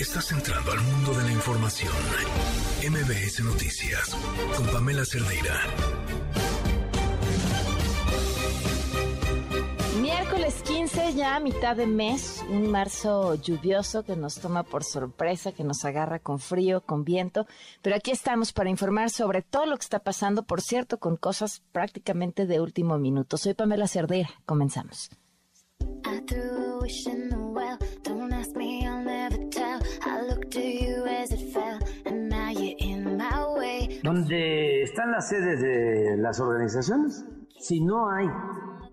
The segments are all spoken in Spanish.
Estás entrando al mundo de la información. MBS Noticias con Pamela Cerdeira. Miércoles 15, ya a mitad de mes, un marzo lluvioso que nos toma por sorpresa, que nos agarra con frío, con viento, pero aquí estamos para informar sobre todo lo que está pasando, por cierto, con cosas prácticamente de último minuto. Soy Pamela Cerdeira, comenzamos. Donde están las sedes de las organizaciones, si no hay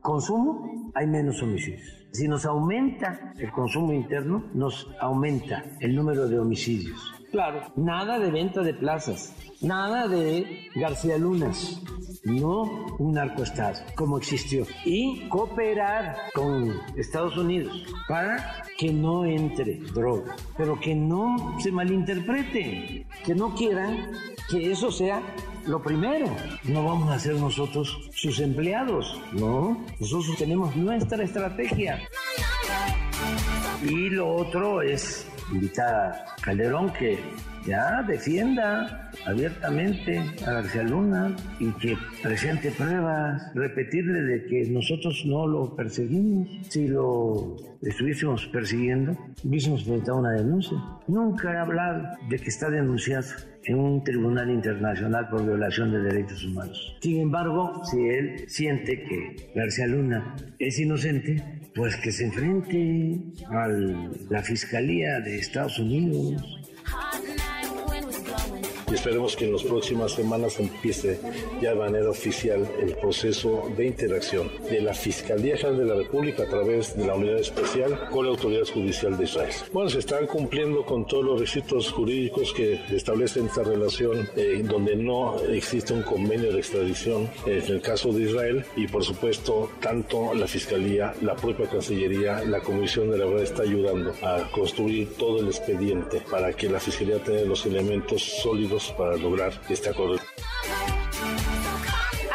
consumo, hay menos homicidios. Si nos aumenta el consumo interno, nos aumenta el número de homicidios. Claro, nada de venta de plazas, nada de García Lunas, no un narcoestado como existió. Y cooperar con Estados Unidos para que no entre droga, pero que no se malinterprete, que no quieran que eso sea lo primero. No vamos a ser nosotros sus empleados, no. Nosotros tenemos nuestra estrategia. Y lo otro es invitar a Calderón que ya defienda abiertamente a García Luna y que presente pruebas, repetirle de que nosotros no lo perseguimos. Si lo estuviésemos persiguiendo, hubiésemos presentado una denuncia. Nunca he hablado de que está denunciado en un tribunal internacional por violación de derechos humanos. Sin embargo, si él siente que García Luna es inocente, pues que se enfrente a la Fiscalía de Estados Unidos, esperemos que en las próximas semanas empiece ya de manera oficial el proceso de interacción de la Fiscalía General de la República a través de la Unidad Especial con la Autoridad Judicial de Israel. Bueno, se están cumpliendo con todos los requisitos jurídicos que establecen esta relación eh, donde no existe un convenio de extradición eh, en el caso de Israel y por supuesto tanto la Fiscalía, la propia Cancillería, la Comisión de la Verdad está ayudando a construir todo el expediente para que la Fiscalía tenga los elementos sólidos para lograr este acuerdo.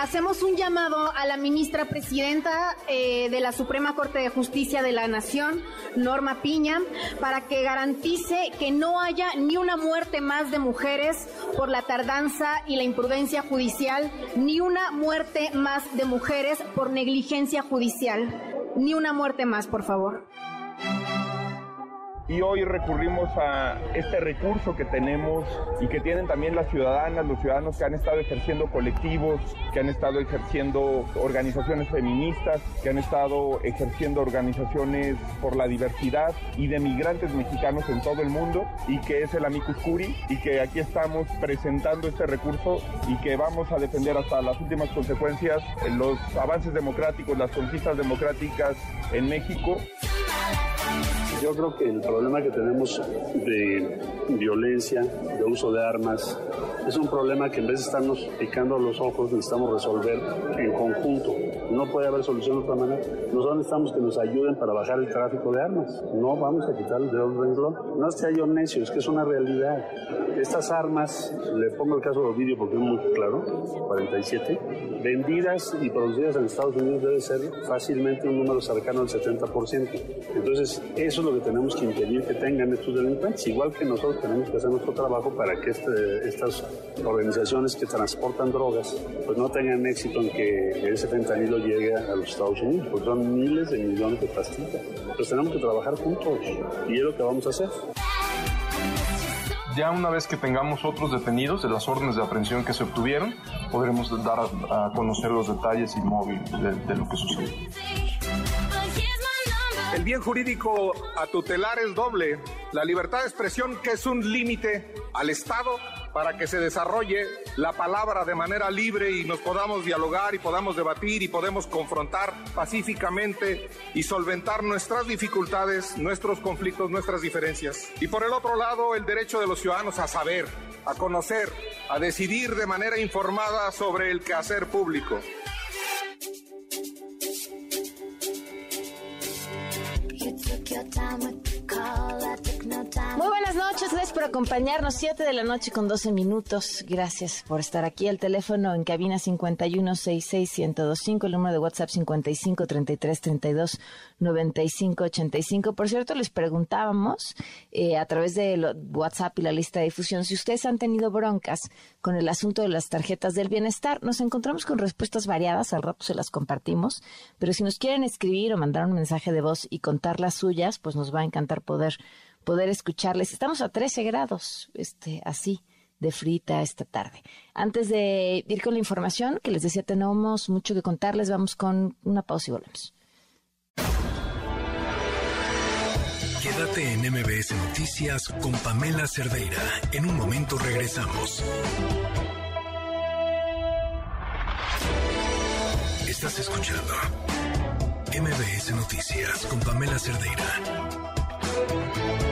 Hacemos un llamado a la ministra presidenta eh, de la Suprema Corte de Justicia de la Nación, Norma Piña, para que garantice que no haya ni una muerte más de mujeres por la tardanza y la imprudencia judicial, ni una muerte más de mujeres por negligencia judicial. Ni una muerte más, por favor y hoy recurrimos a este recurso que tenemos y que tienen también las ciudadanas, los ciudadanos que han estado ejerciendo colectivos, que han estado ejerciendo organizaciones feministas, que han estado ejerciendo organizaciones por la diversidad y de migrantes mexicanos en todo el mundo y que es el Amicus Curi y que aquí estamos presentando este recurso y que vamos a defender hasta las últimas consecuencias los avances democráticos, las conquistas democráticas en México. Yo creo que el problema que tenemos de violencia, de uso de armas, es un problema que en vez de estarnos picando los ojos necesitamos resolver en conjunto. No puede haber solución de otra manera. Nosotros necesitamos que nos ayuden para bajar el tráfico de armas. No vamos a quitar el dedo del renglón. No es que yo necio, es que es una realidad. Estas armas, le pongo el caso de Ovidio porque es muy claro, 47, vendidas y producidas en Estados Unidos debe ser fácilmente un número cercano al 70%. Entonces, eso es lo que tenemos que impedir que tengan estos delincuentes, igual que nosotros tenemos que hacer nuestro trabajo para que este, estas organizaciones que transportan drogas pues no tengan éxito en que ese fentanilo llegue a los Estados Unidos, porque son miles de millones de pastillas. Pues tenemos que trabajar juntos y es lo que vamos a hacer. Ya una vez que tengamos otros detenidos de las órdenes de aprehensión que se obtuvieron, podremos dar a, conocer los detalles y móvil de, de lo que sucedió. El bien jurídico a tutelar es doble. La libertad de expresión, que es un límite al Estado para que se desarrolle la palabra de manera libre y nos podamos dialogar y podamos debatir y podemos confrontar pacíficamente y solventar nuestras dificultades, nuestros conflictos, nuestras diferencias. Y por el otro lado, el derecho de los ciudadanos a saber, a conocer, a decidir de manera informada sobre el quehacer público. took your time to call at the Muy buenas noches, gracias por acompañarnos. 7 de la noche con 12 minutos. Gracias por estar aquí. El teléfono en cabina 5166125, el número de WhatsApp 5533329585. Por cierto, les preguntábamos eh, a través de WhatsApp y la lista de difusión si ustedes han tenido broncas con el asunto de las tarjetas del bienestar. Nos encontramos con respuestas variadas, al rato se las compartimos, pero si nos quieren escribir o mandar un mensaje de voz y contar las suyas, pues nos va a encantar poder poder escucharles. Estamos a 13 grados, este, así de frita esta tarde. Antes de ir con la información, que les decía, tenemos mucho que contarles, vamos con una pausa y volvemos. Quédate en MBS Noticias con Pamela Cerdeira. En un momento regresamos. Estás escuchando MBS Noticias con Pamela Cerdeira.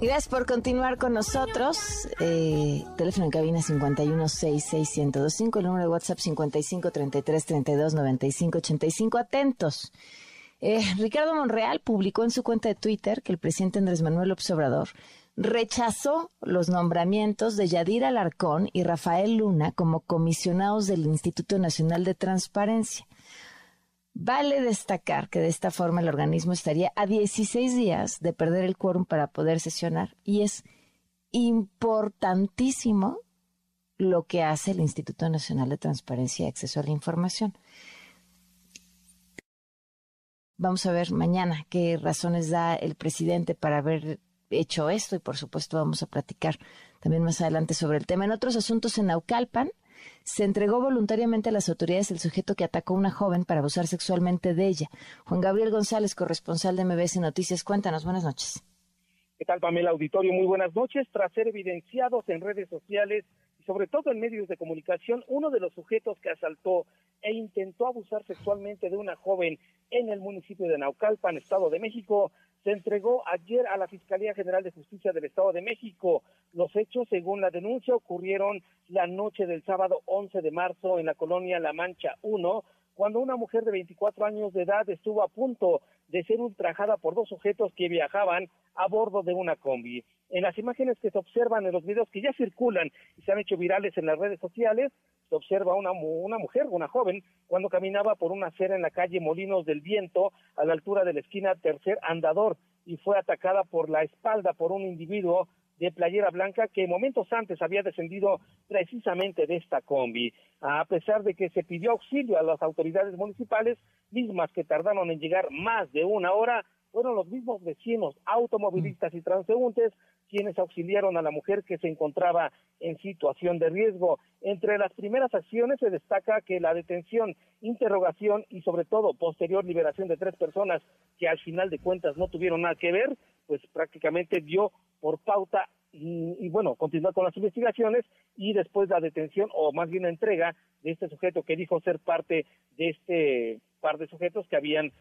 Gracias por continuar con nosotros. Eh, teléfono en cabina 5166125, el número de WhatsApp 5533329585. Atentos. Eh, Ricardo Monreal publicó en su cuenta de Twitter que el presidente Andrés Manuel Observador rechazó los nombramientos de Yadir Alarcón y Rafael Luna como comisionados del Instituto Nacional de Transparencia. Vale destacar que de esta forma el organismo estaría a 16 días de perder el quórum para poder sesionar y es importantísimo lo que hace el Instituto Nacional de Transparencia y Acceso a la Información. Vamos a ver mañana qué razones da el presidente para haber hecho esto y por supuesto vamos a platicar también más adelante sobre el tema. En otros asuntos en Naucalpan, se entregó voluntariamente a las autoridades el sujeto que atacó a una joven para abusar sexualmente de ella. Juan Gabriel González, corresponsal de MBS Noticias, cuéntanos, buenas noches. ¿Qué tal, Pamela Auditorio? Muy buenas noches. Tras ser evidenciados en redes sociales y sobre todo en medios de comunicación, uno de los sujetos que asaltó e intentó abusar sexualmente de una joven en el municipio de Naucalpan, Estado de México, se entregó ayer a la Fiscalía General de Justicia del Estado de México. Los hechos, según la denuncia, ocurrieron la noche del sábado 11 de marzo en la colonia La Mancha 1, cuando una mujer de 24 años de edad estuvo a punto de ser ultrajada por dos sujetos que viajaban a bordo de una combi. En las imágenes que se observan en los videos que ya circulan y se han hecho virales en las redes sociales, se observa una, una mujer, una joven, cuando caminaba por una acera en la calle Molinos del Viento, a la altura de la esquina Tercer Andador, y fue atacada por la espalda por un individuo de playera blanca que momentos antes había descendido precisamente de esta combi. A pesar de que se pidió auxilio a las autoridades municipales, mismas que tardaron en llegar más de una hora, fueron los mismos vecinos, automovilistas y transeúntes quienes auxiliaron a la mujer que se encontraba en situación de riesgo. Entre las primeras acciones se destaca que la detención, interrogación y sobre todo posterior liberación de tres personas que al final de cuentas no tuvieron nada que ver, pues prácticamente dio por pauta y, bueno, continuar con las investigaciones y después la detención o más bien la entrega de este sujeto que dijo ser parte de este par de sujetos que habían eh,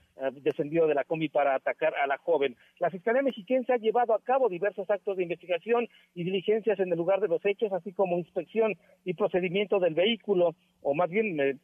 descendido de la combi para atacar a la joven. La Fiscalía Mexiquense ha llevado a cabo diversos actos de investigación y diligencias en el lugar de los hechos, así como inspección y procedimiento del vehículo, o más bien eh,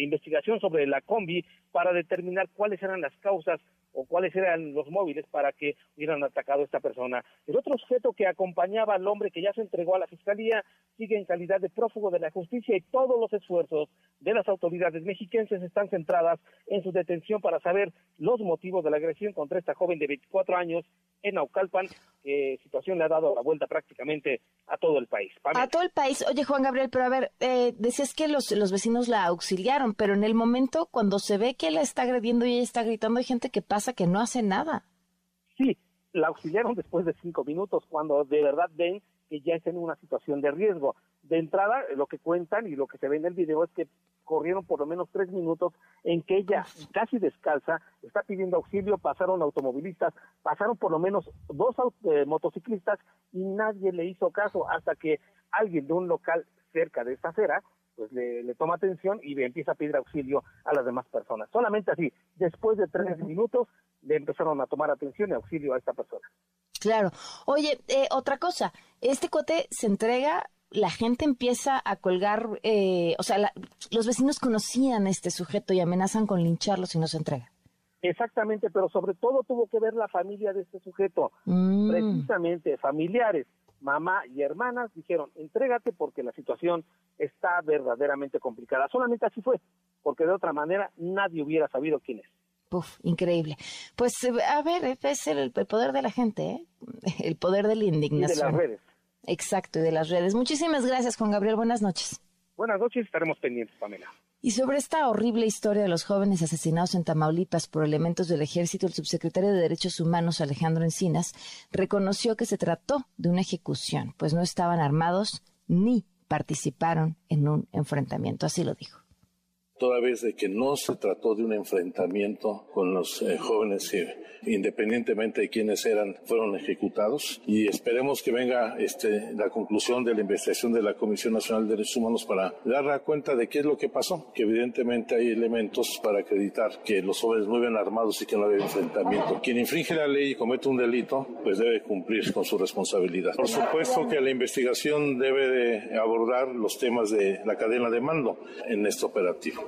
investigación sobre la combi para determinar cuáles eran las causas o cuáles eran los móviles para que hubieran atacado a esta persona. El otro sujeto que acompañaba al hombre que ya se entregó a la fiscalía sigue en calidad de prófugo de la justicia y todos los esfuerzos de las autoridades mexiquenses están centradas en su detención para saber los motivos de la agresión contra esta joven de 24 años en Naucalpan, que situación le ha dado la vuelta prácticamente a todo el país. A todo el país. Oye, Juan Gabriel, pero a ver, eh, decías que los, los vecinos la auxiliaron, pero en el momento cuando se ve que la está agrediendo y ella está gritando, hay gente que pasa que no hace nada. Sí, la auxiliaron después de cinco minutos, cuando de verdad ven que ya está en una situación de riesgo. De entrada, lo que cuentan y lo que se ve en el video es que corrieron por lo menos tres minutos en que ella, casi descalza, está pidiendo auxilio, pasaron automovilistas, pasaron por lo menos dos eh, motociclistas y nadie le hizo caso hasta que alguien de un local cerca de esta acera pues le, toma atención y le empieza a pedir auxilio a las demás personas. Solamente así, después de tres minutos, le empezaron a tomar atención y auxilio a esta persona. Claro. Oye, eh, otra cosa, este cote se entrega, la gente empieza a colgar, eh, o sea, los vecinos conocían a este sujeto y amenazan con lincharlo si no se entrega. Exactamente, pero sobre todo tuvo que ver la familia de este sujeto, mm. precisamente familiares mamá y hermanas dijeron, entrégate porque la situación está verdaderamente complicada. Solamente así fue, porque de otra manera nadie hubiera sabido quién es. Uf, increíble. Pues eh, a ver, es el, poder de la gente, ¿eh? el poder de la indignación. Y de las redes. Exacto, y de las redes. Muchísimas gracias, Juan Gabriel. Buenas noches. Buenas noches, estaremos pendientes, Pamela. Y sobre esta horrible historia de los jóvenes asesinados en Tamaulipas por elementos del ejército, el subsecretario de Derechos Humanos, Alejandro Encinas, reconoció que se trató de una ejecución, pues no estaban armados ni participaron en un enfrentamiento. Así lo dijo toda vez de que no se trató de un enfrentamiento con los eh, jóvenes que independientemente de quiénes eran, fueron ejecutados y esperemos que venga este, la conclusión de la investigación de la Comisión Nacional de Derechos Humanos para dar cuenta de qué es lo que pasó, que evidentemente hay elementos para acreditar que los jóvenes no iban armados y que no había enfrentamiento. Quien infringe la ley y comete un delito, pues debe cumplir con su responsabilidad. Por supuesto que la investigación debe de abordar los temas de la cadena de mando en este operativo.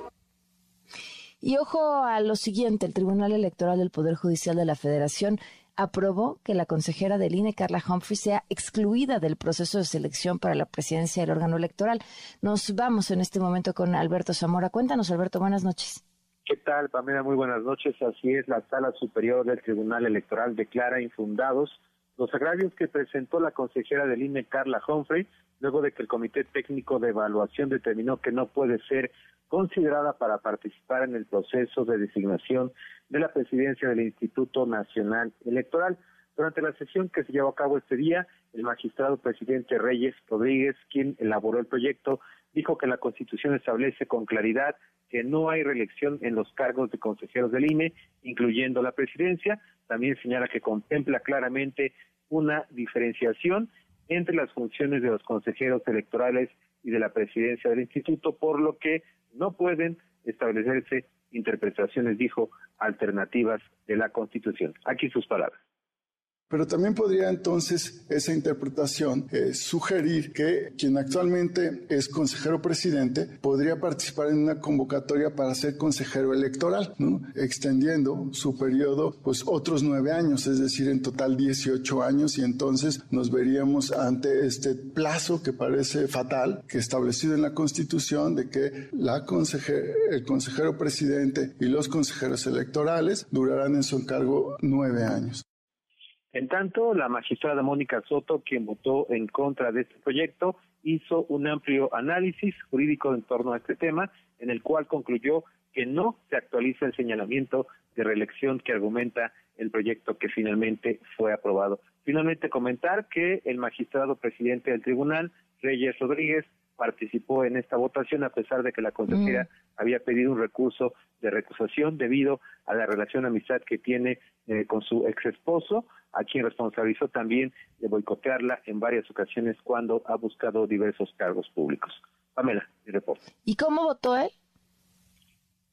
Y ojo a lo siguiente, el Tribunal Electoral del Poder Judicial de la Federación aprobó que la consejera del INE, Carla Humphrey, sea excluida del proceso de selección para la presidencia del órgano electoral. Nos vamos en este momento con Alberto Zamora. Cuéntanos, Alberto, buenas noches. ¿Qué tal, Pamela? Muy buenas noches. Así es, la Sala Superior del Tribunal Electoral declara infundados los agravios que presentó la consejera del INE, Carla Humphrey, luego de que el Comité Técnico de Evaluación determinó que no puede ser considerada para participar en el proceso de designación de la presidencia del Instituto Nacional Electoral. Durante la sesión que se llevó a cabo este día, el magistrado presidente Reyes Rodríguez, quien elaboró el proyecto, dijo que la Constitución establece con claridad que no hay reelección en los cargos de consejeros del INE, incluyendo la presidencia. También señala que contempla claramente una diferenciación entre las funciones de los consejeros electorales y de la presidencia del instituto, por lo que no pueden establecerse interpretaciones, dijo, alternativas de la Constitución. Aquí sus palabras. Pero también podría entonces esa interpretación eh, sugerir que quien actualmente es consejero presidente podría participar en una convocatoria para ser consejero electoral, ¿no? extendiendo su periodo pues otros nueve años, es decir, en total 18 años y entonces nos veríamos ante este plazo que parece fatal, que establecido en la Constitución de que la el consejero presidente y los consejeros electorales durarán en su encargo nueve años. En tanto, la magistrada Mónica Soto, quien votó en contra de este proyecto, hizo un amplio análisis jurídico en torno a este tema, en el cual concluyó que no se actualiza el señalamiento de reelección que argumenta el proyecto que finalmente fue aprobado. Finalmente comentar que el magistrado presidente del tribunal, Reyes Rodríguez, participó en esta votación a pesar de que la consejera mm. había pedido un recurso de recusación debido a la relación de amistad que tiene eh, con su ex esposo, a quien responsabilizó también de boicotearla en varias ocasiones cuando ha buscado diversos cargos públicos. Pamela, mi reporte. ¿Y cómo votó él?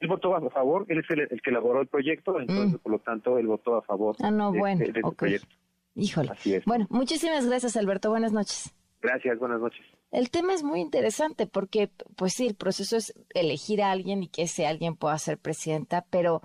Él votó a favor, él es el, que elaboró el proyecto, entonces mm. por lo tanto él votó a favor ah, no, bueno, de, este proyecto. Híjole. Así es. Bueno, muchísimas gracias Alberto, buenas noches. Gracias, buenas noches. El tema es muy interesante porque, pues sí, el proceso es elegir a alguien y que ese alguien pueda ser presidenta, pero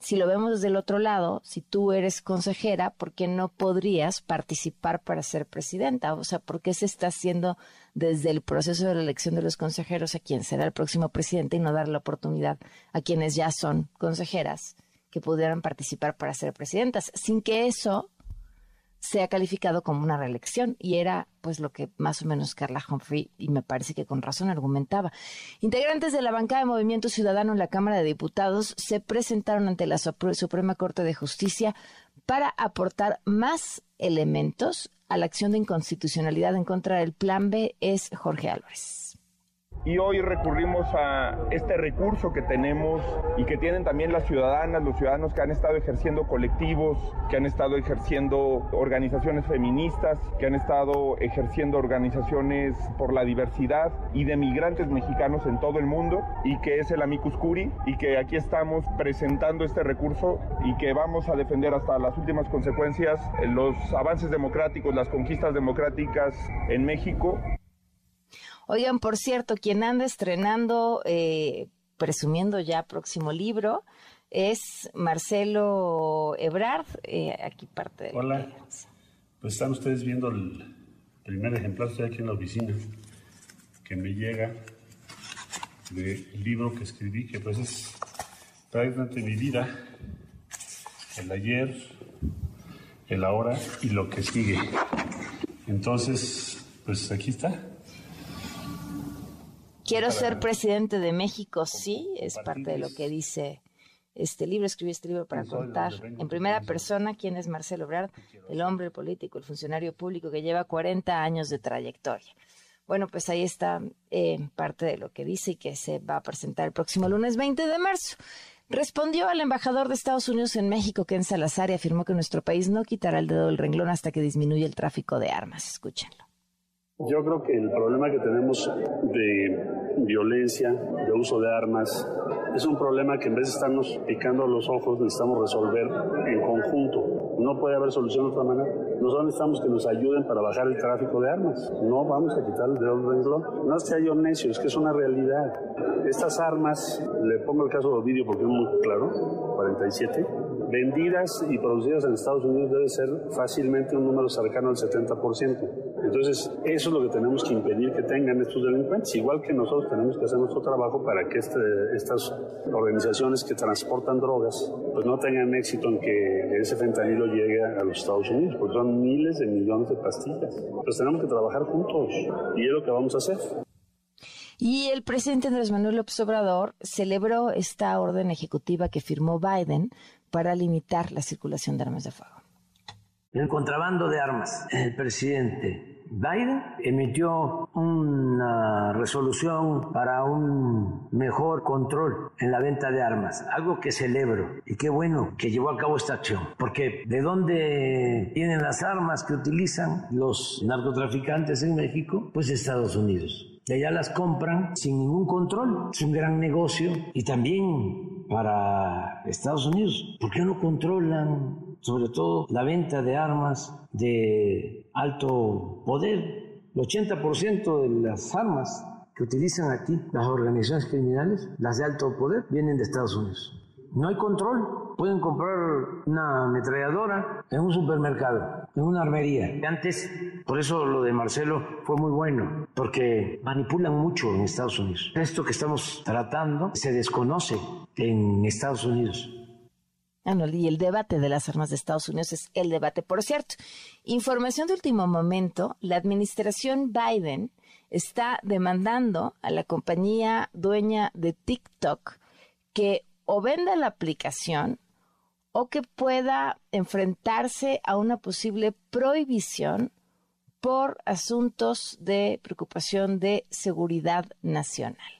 si lo vemos desde el otro lado, si tú eres consejera, ¿por qué no podrías participar para ser presidenta? O sea, ¿por qué se está haciendo desde el proceso de la elección de los consejeros a quien será el próximo presidente y no dar la oportunidad a quienes ya son consejeras que pudieran participar para ser presidentas? Sin que eso sea calificado como una reelección y era pues lo que más o menos Carla Humphrey y me parece que con razón argumentaba. Integrantes de la bancada de Movimiento Ciudadano en la Cámara de Diputados se presentaron ante la Suprema Corte de Justicia para aportar más elementos a la acción de inconstitucionalidad en contra del Plan B es Jorge Álvarez y hoy recurrimos a este recurso que tenemos y que tienen también las ciudadanas, los ciudadanos que han estado ejerciendo colectivos, que han estado ejerciendo organizaciones feministas, que han estado ejerciendo organizaciones por la diversidad y de migrantes mexicanos en todo el mundo y que es el Amicus Curi y que aquí estamos presentando este recurso y que vamos a defender hasta las últimas consecuencias los avances democráticos, las conquistas democráticas en México Oigan, por cierto, quien anda estrenando, eh, presumiendo ya próximo libro, es Marcelo Ebrard, eh, aquí parte de... Hola, pues están ustedes viendo el primer ejemplar, estoy aquí en la oficina, que me llega del libro que escribí, que pues es prácticamente mi vida, el ayer, el ahora y lo que sigue. Entonces, pues aquí está. Quiero ser presidente de México, sí, es parte de lo que dice este libro. Escribí este libro para contar en primera persona quién es Marcelo Ebrard, el hombre político, el funcionario público que lleva 40 años de trayectoria. Bueno, pues ahí está eh, parte de lo que dice y que se va a presentar el próximo lunes 20 de marzo. Respondió al embajador de Estados Unidos en México, Ken Salazar, y afirmó que nuestro país no quitará el dedo del renglón hasta que disminuya el tráfico de armas. Escúchenlo. Yo creo que el problema que tenemos de violencia, de uso de armas, es un problema que en vez de estarnos picando los ojos necesitamos resolver en conjunto. No puede haber solución de otra manera. Nosotros necesitamos que nos ayuden para bajar el tráfico de armas. No vamos a quitar el dedo del renglón. No es que necio, es que es una realidad. Estas armas, le pongo el caso de Ovidio porque es muy claro, 47, vendidas y producidas en Estados Unidos debe ser fácilmente un número cercano al 70%. Entonces, eso es lo que tenemos que impedir que tengan estos delincuentes, igual que nosotros tenemos que hacer nuestro trabajo para que este, estas organizaciones que transportan drogas pues no tengan éxito en que ese fentanilo llegue a los Estados Unidos, porque son miles de millones de pastillas. Pues tenemos que trabajar juntos y es lo que vamos a hacer. Y el presidente Andrés Manuel López Obrador celebró esta orden ejecutiva que firmó Biden para limitar la circulación de armas de fuego. El contrabando de armas. El presidente Biden emitió una resolución para un mejor control en la venta de armas, algo que celebro y qué bueno que llevó a cabo esta acción, porque de dónde vienen las armas que utilizan los narcotraficantes en México, pues Estados Unidos. De allá las compran sin ningún control, es un gran negocio y también para Estados Unidos, ¿por qué no controlan sobre todo la venta de armas de alto poder. El 80% de las armas que utilizan aquí las organizaciones criminales, las de alto poder, vienen de Estados Unidos. No hay control. Pueden comprar una ametralladora en un supermercado, en una armería. Antes, por eso lo de Marcelo fue muy bueno, porque manipulan mucho en Estados Unidos. Esto que estamos tratando se desconoce en Estados Unidos. Ah, y el debate de las armas de Estados Unidos es el debate. Por cierto, información de último momento, la administración Biden está demandando a la compañía dueña de TikTok que o venda la aplicación o que pueda enfrentarse a una posible prohibición por asuntos de preocupación de seguridad nacional.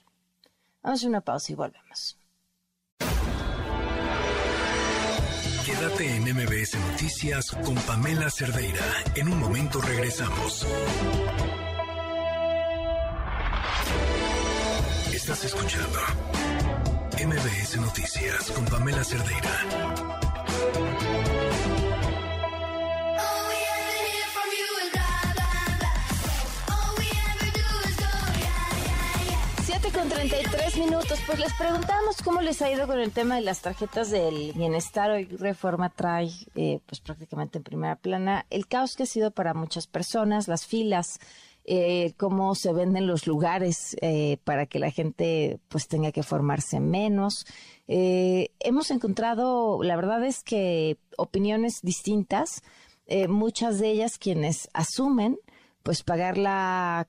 Vamos a una pausa y volvemos. Quédate en MBS Noticias con Pamela Cerdeira. En un momento regresamos. Estás escuchando MBS Noticias con Pamela Cerdeira. 7 con 33 minutos. Pues les preguntamos cómo les ha ido con el tema de las tarjetas del bienestar. Hoy Reforma trae, eh, pues prácticamente en primera plana, el caos que ha sido para muchas personas, las filas, eh, cómo se venden los lugares eh, para que la gente pues tenga que formarse menos. hemos encontrado, la verdad es que opiniones distintas eh, muchas de ellas quienes asumen pues pagar la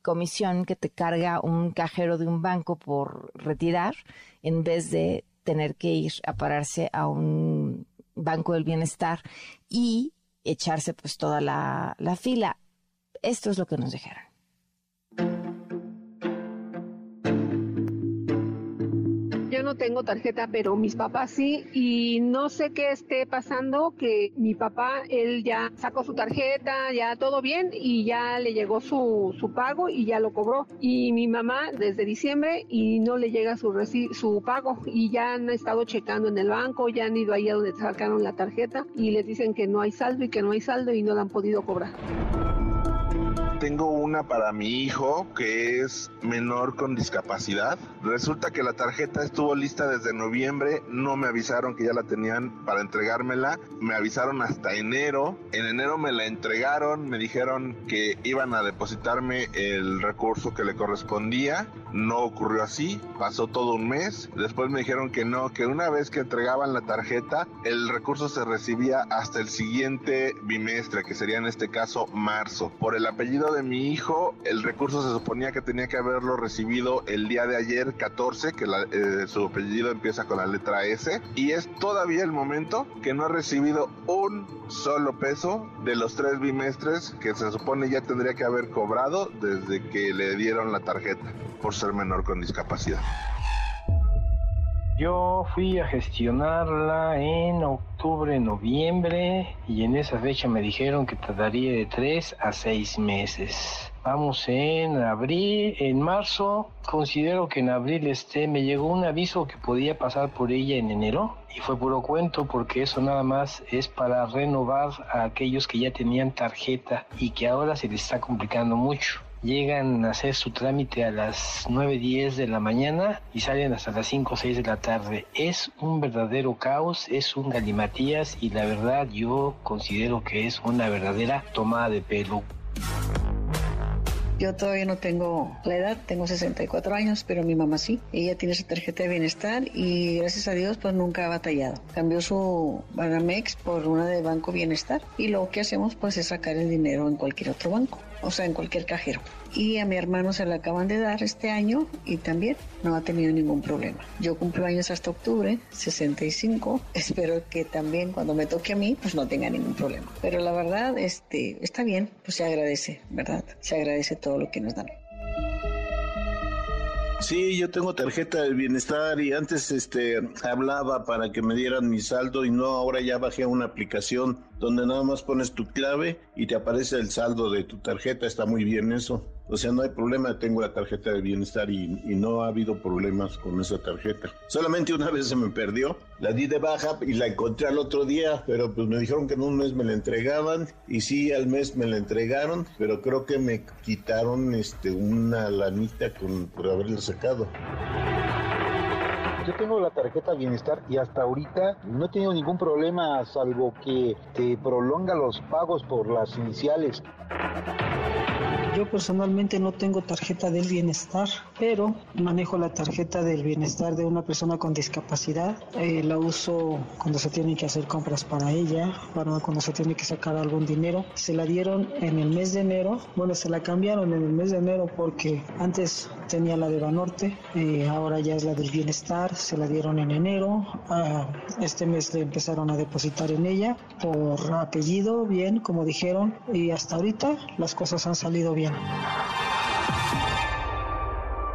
comisión que te carga un cajero de un banco por retirar en vez de tener que ir a pararse a un banco del bienestar y echarse pues toda la fila. Esto es lo que nos dijeron. no tengo tarjeta, pero mis papás sí, y no sé qué esté pasando, que mi papá, él ya sacó su tarjeta, ya todo bien, y ya le llegó su, su pago y ya lo cobró. Y mi mamá desde diciembre y no le llega su, su pago, y ya han estado checando en el banco, ya han ido ahí a donde sacaron la tarjeta, y les dicen que no hay saldo y que no hay saldo y no la han podido cobrar. Tengo una para mi hijo que es menor con discapacidad. Resulta que la tarjeta estuvo lista desde noviembre, no me avisaron que ya la tenían para entregármela, me avisaron hasta enero. En enero me la entregaron, me dijeron que iban a depositarme el recurso que le correspondía. No ocurrió así, pasó todo un mes. Después me dijeron que no, que una vez que entregaban la tarjeta, el recurso se recibía hasta el siguiente bimestre, que sería en este caso marzo. Por el apellido de mi hijo, el recurso se suponía que tenía que haberlo recibido el día de ayer, 14, que eh, su apellido empieza con la letra S, y es todavía el momento que no ha recibido un solo peso de los tres bimestres que se supone ya tendría que haber cobrado desde que le dieron la tarjeta por ser menor con discapacidad. Yo fui a gestionarla en octubre, noviembre y en esa fecha me dijeron que tardaría de tres a seis meses. Vamos en abril, en marzo, considero que en abril este me llegó un aviso que podía pasar por ella en enero y fue puro cuento porque eso nada más es para renovar a aquellos que ya tenían tarjeta y que ahora se les está complicando mucho llegan a hacer su trámite a las 9, 10 de la mañana y salen hasta las 5 o 6 de la tarde. Es un verdadero caos, es un galimatías y la verdad yo considero que es una verdadera tomada de pelo. Yo todavía no tengo la edad, tengo 64 años, pero mi mamá sí. Ella tiene su tarjeta de bienestar y gracias a Dios pues nunca ha batallado. Cambió su Banamex por una de Banco Bienestar y lo que hacemos pues es sacar el dinero en cualquier otro banco o sea, en cualquier cajero. Y a mi hermano se le acaban de dar este año y también no ha tenido ningún problema. Yo cumplo años hasta octubre, 65. Espero que también cuando me toque a mí, pues no tenga ningún problema. Pero la verdad, este, está bien, pues se agradece, ¿verdad? Se agradece todo lo que nos dan. Sí, yo tengo tarjeta del bienestar y antes este hablaba para que me dieran mi saldo y no, ahora ya bajé a una aplicación donde nada más pones tu clave y te aparece el saldo de tu tarjeta, está muy bien eso. O sea, no hay problema, tengo la tarjeta de bienestar y, no ha habido problemas con esa tarjeta. Solamente una vez se me perdió, la di de baja y la encontré al otro día, pero pues me dijeron que en un mes me la entregaban y sí, al mes me la entregaron, pero creo que me quitaron este una lanita por haberla sacado. Yo tengo la tarjeta Bienestar y hasta ahorita no he tenido ningún problema salvo que te prolonga los pagos por las iniciales. Yo personalmente no tengo tarjeta del bienestar, pero manejo la tarjeta del bienestar de una persona con discapacidad. Eh, la uso cuando se tienen que hacer compras para ella, para cuando se tiene que sacar algún dinero. Se la dieron en el mes de enero. Bueno, se la cambiaron en el mes de enero porque antes tenía la de Banorte, eh, ahora ya es la del bienestar. Se la dieron en enero. Ah, este mes le empezaron a depositar en ella por apellido, bien, como dijeron, y hasta ahorita las cosas han salido bien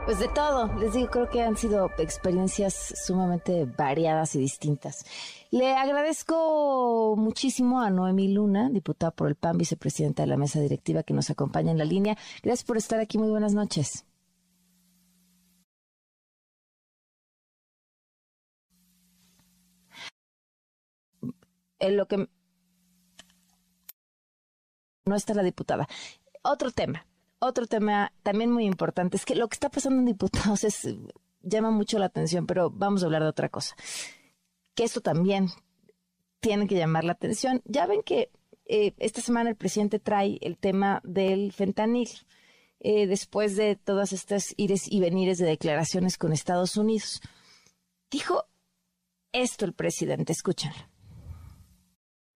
pues de todo, les digo, creo que han sido experiencias sumamente variadas y distintas. Le agradezco muchísimo a Noemi Luna, diputada por el PAN, vicepresidenta de la mesa directiva que nos acompaña en la línea. Gracias por estar aquí, muy buenas noches. En lo que no está la diputada otro tema, otro tema también muy importante es que lo que está pasando en diputados es, llama mucho la atención, pero vamos a hablar de otra cosa. Que esto también tiene que llamar la atención. Ya ven que eh, esta semana el presidente trae el tema del fentanil. Eh, después de todas estas ires y venires de declaraciones con Estados Unidos. Dijo esto el presidente, escúchenlo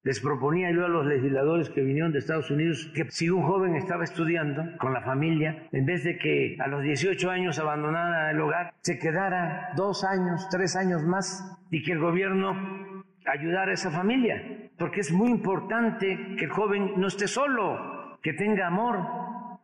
Les proponía yo a los legisladores que vinieron de Estados Unidos que si un joven estaba estudiando con la familia, en vez de que a los 18 años abandonara el hogar, se quedara dos años, tres años más y que el gobierno ayudara a esa familia. Porque es muy importante que el joven no esté solo, que tenga amor,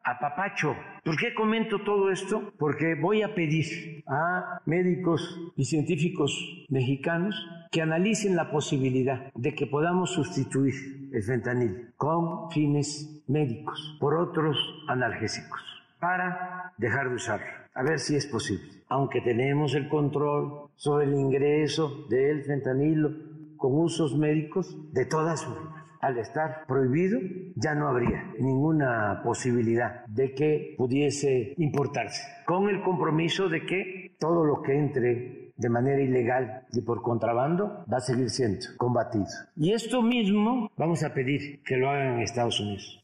apapacho. ¿Por qué comento todo esto? Porque voy a pedir a médicos y científicos mexicanos que analicen la posibilidad de que podamos sustituir el fentanil con fines médicos por otros analgésicos para dejar de usarlo. A ver si es posible. Aunque tenemos el control sobre el ingreso del fentanilo con usos médicos, de todas formas al estar prohibido, ya no habría ninguna posibilidad de que pudiese importarse, con el compromiso de que todo lo que entre de manera ilegal y por contrabando va a seguir siendo combatido. Y esto mismo vamos a pedir que lo hagan en Estados Unidos.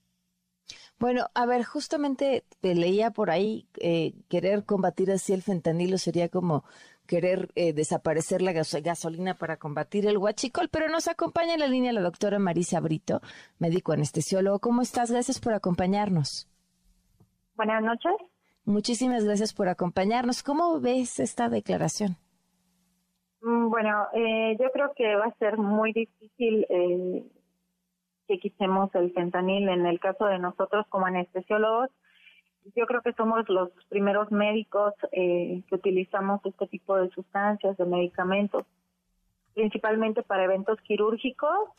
Bueno, a ver, justamente leía por ahí eh, querer combatir así el fentanilo sería como querer eh, desaparecer la gasolina para combatir el huachicol, pero nos acompaña en la línea la doctora Marisa Brito, médico anestesiólogo. ¿Cómo estás? Gracias por acompañarnos. Buenas noches. Muchísimas gracias por acompañarnos. ¿Cómo ves esta declaración? Mm, bueno, eh, yo creo que va a ser muy difícil eh, que quitemos el fentanil en el caso de nosotros como anestesiólogos yo creo que somos los primeros médicos eh, que utilizamos este tipo de sustancias, de medicamentos, principalmente para eventos quirúrgicos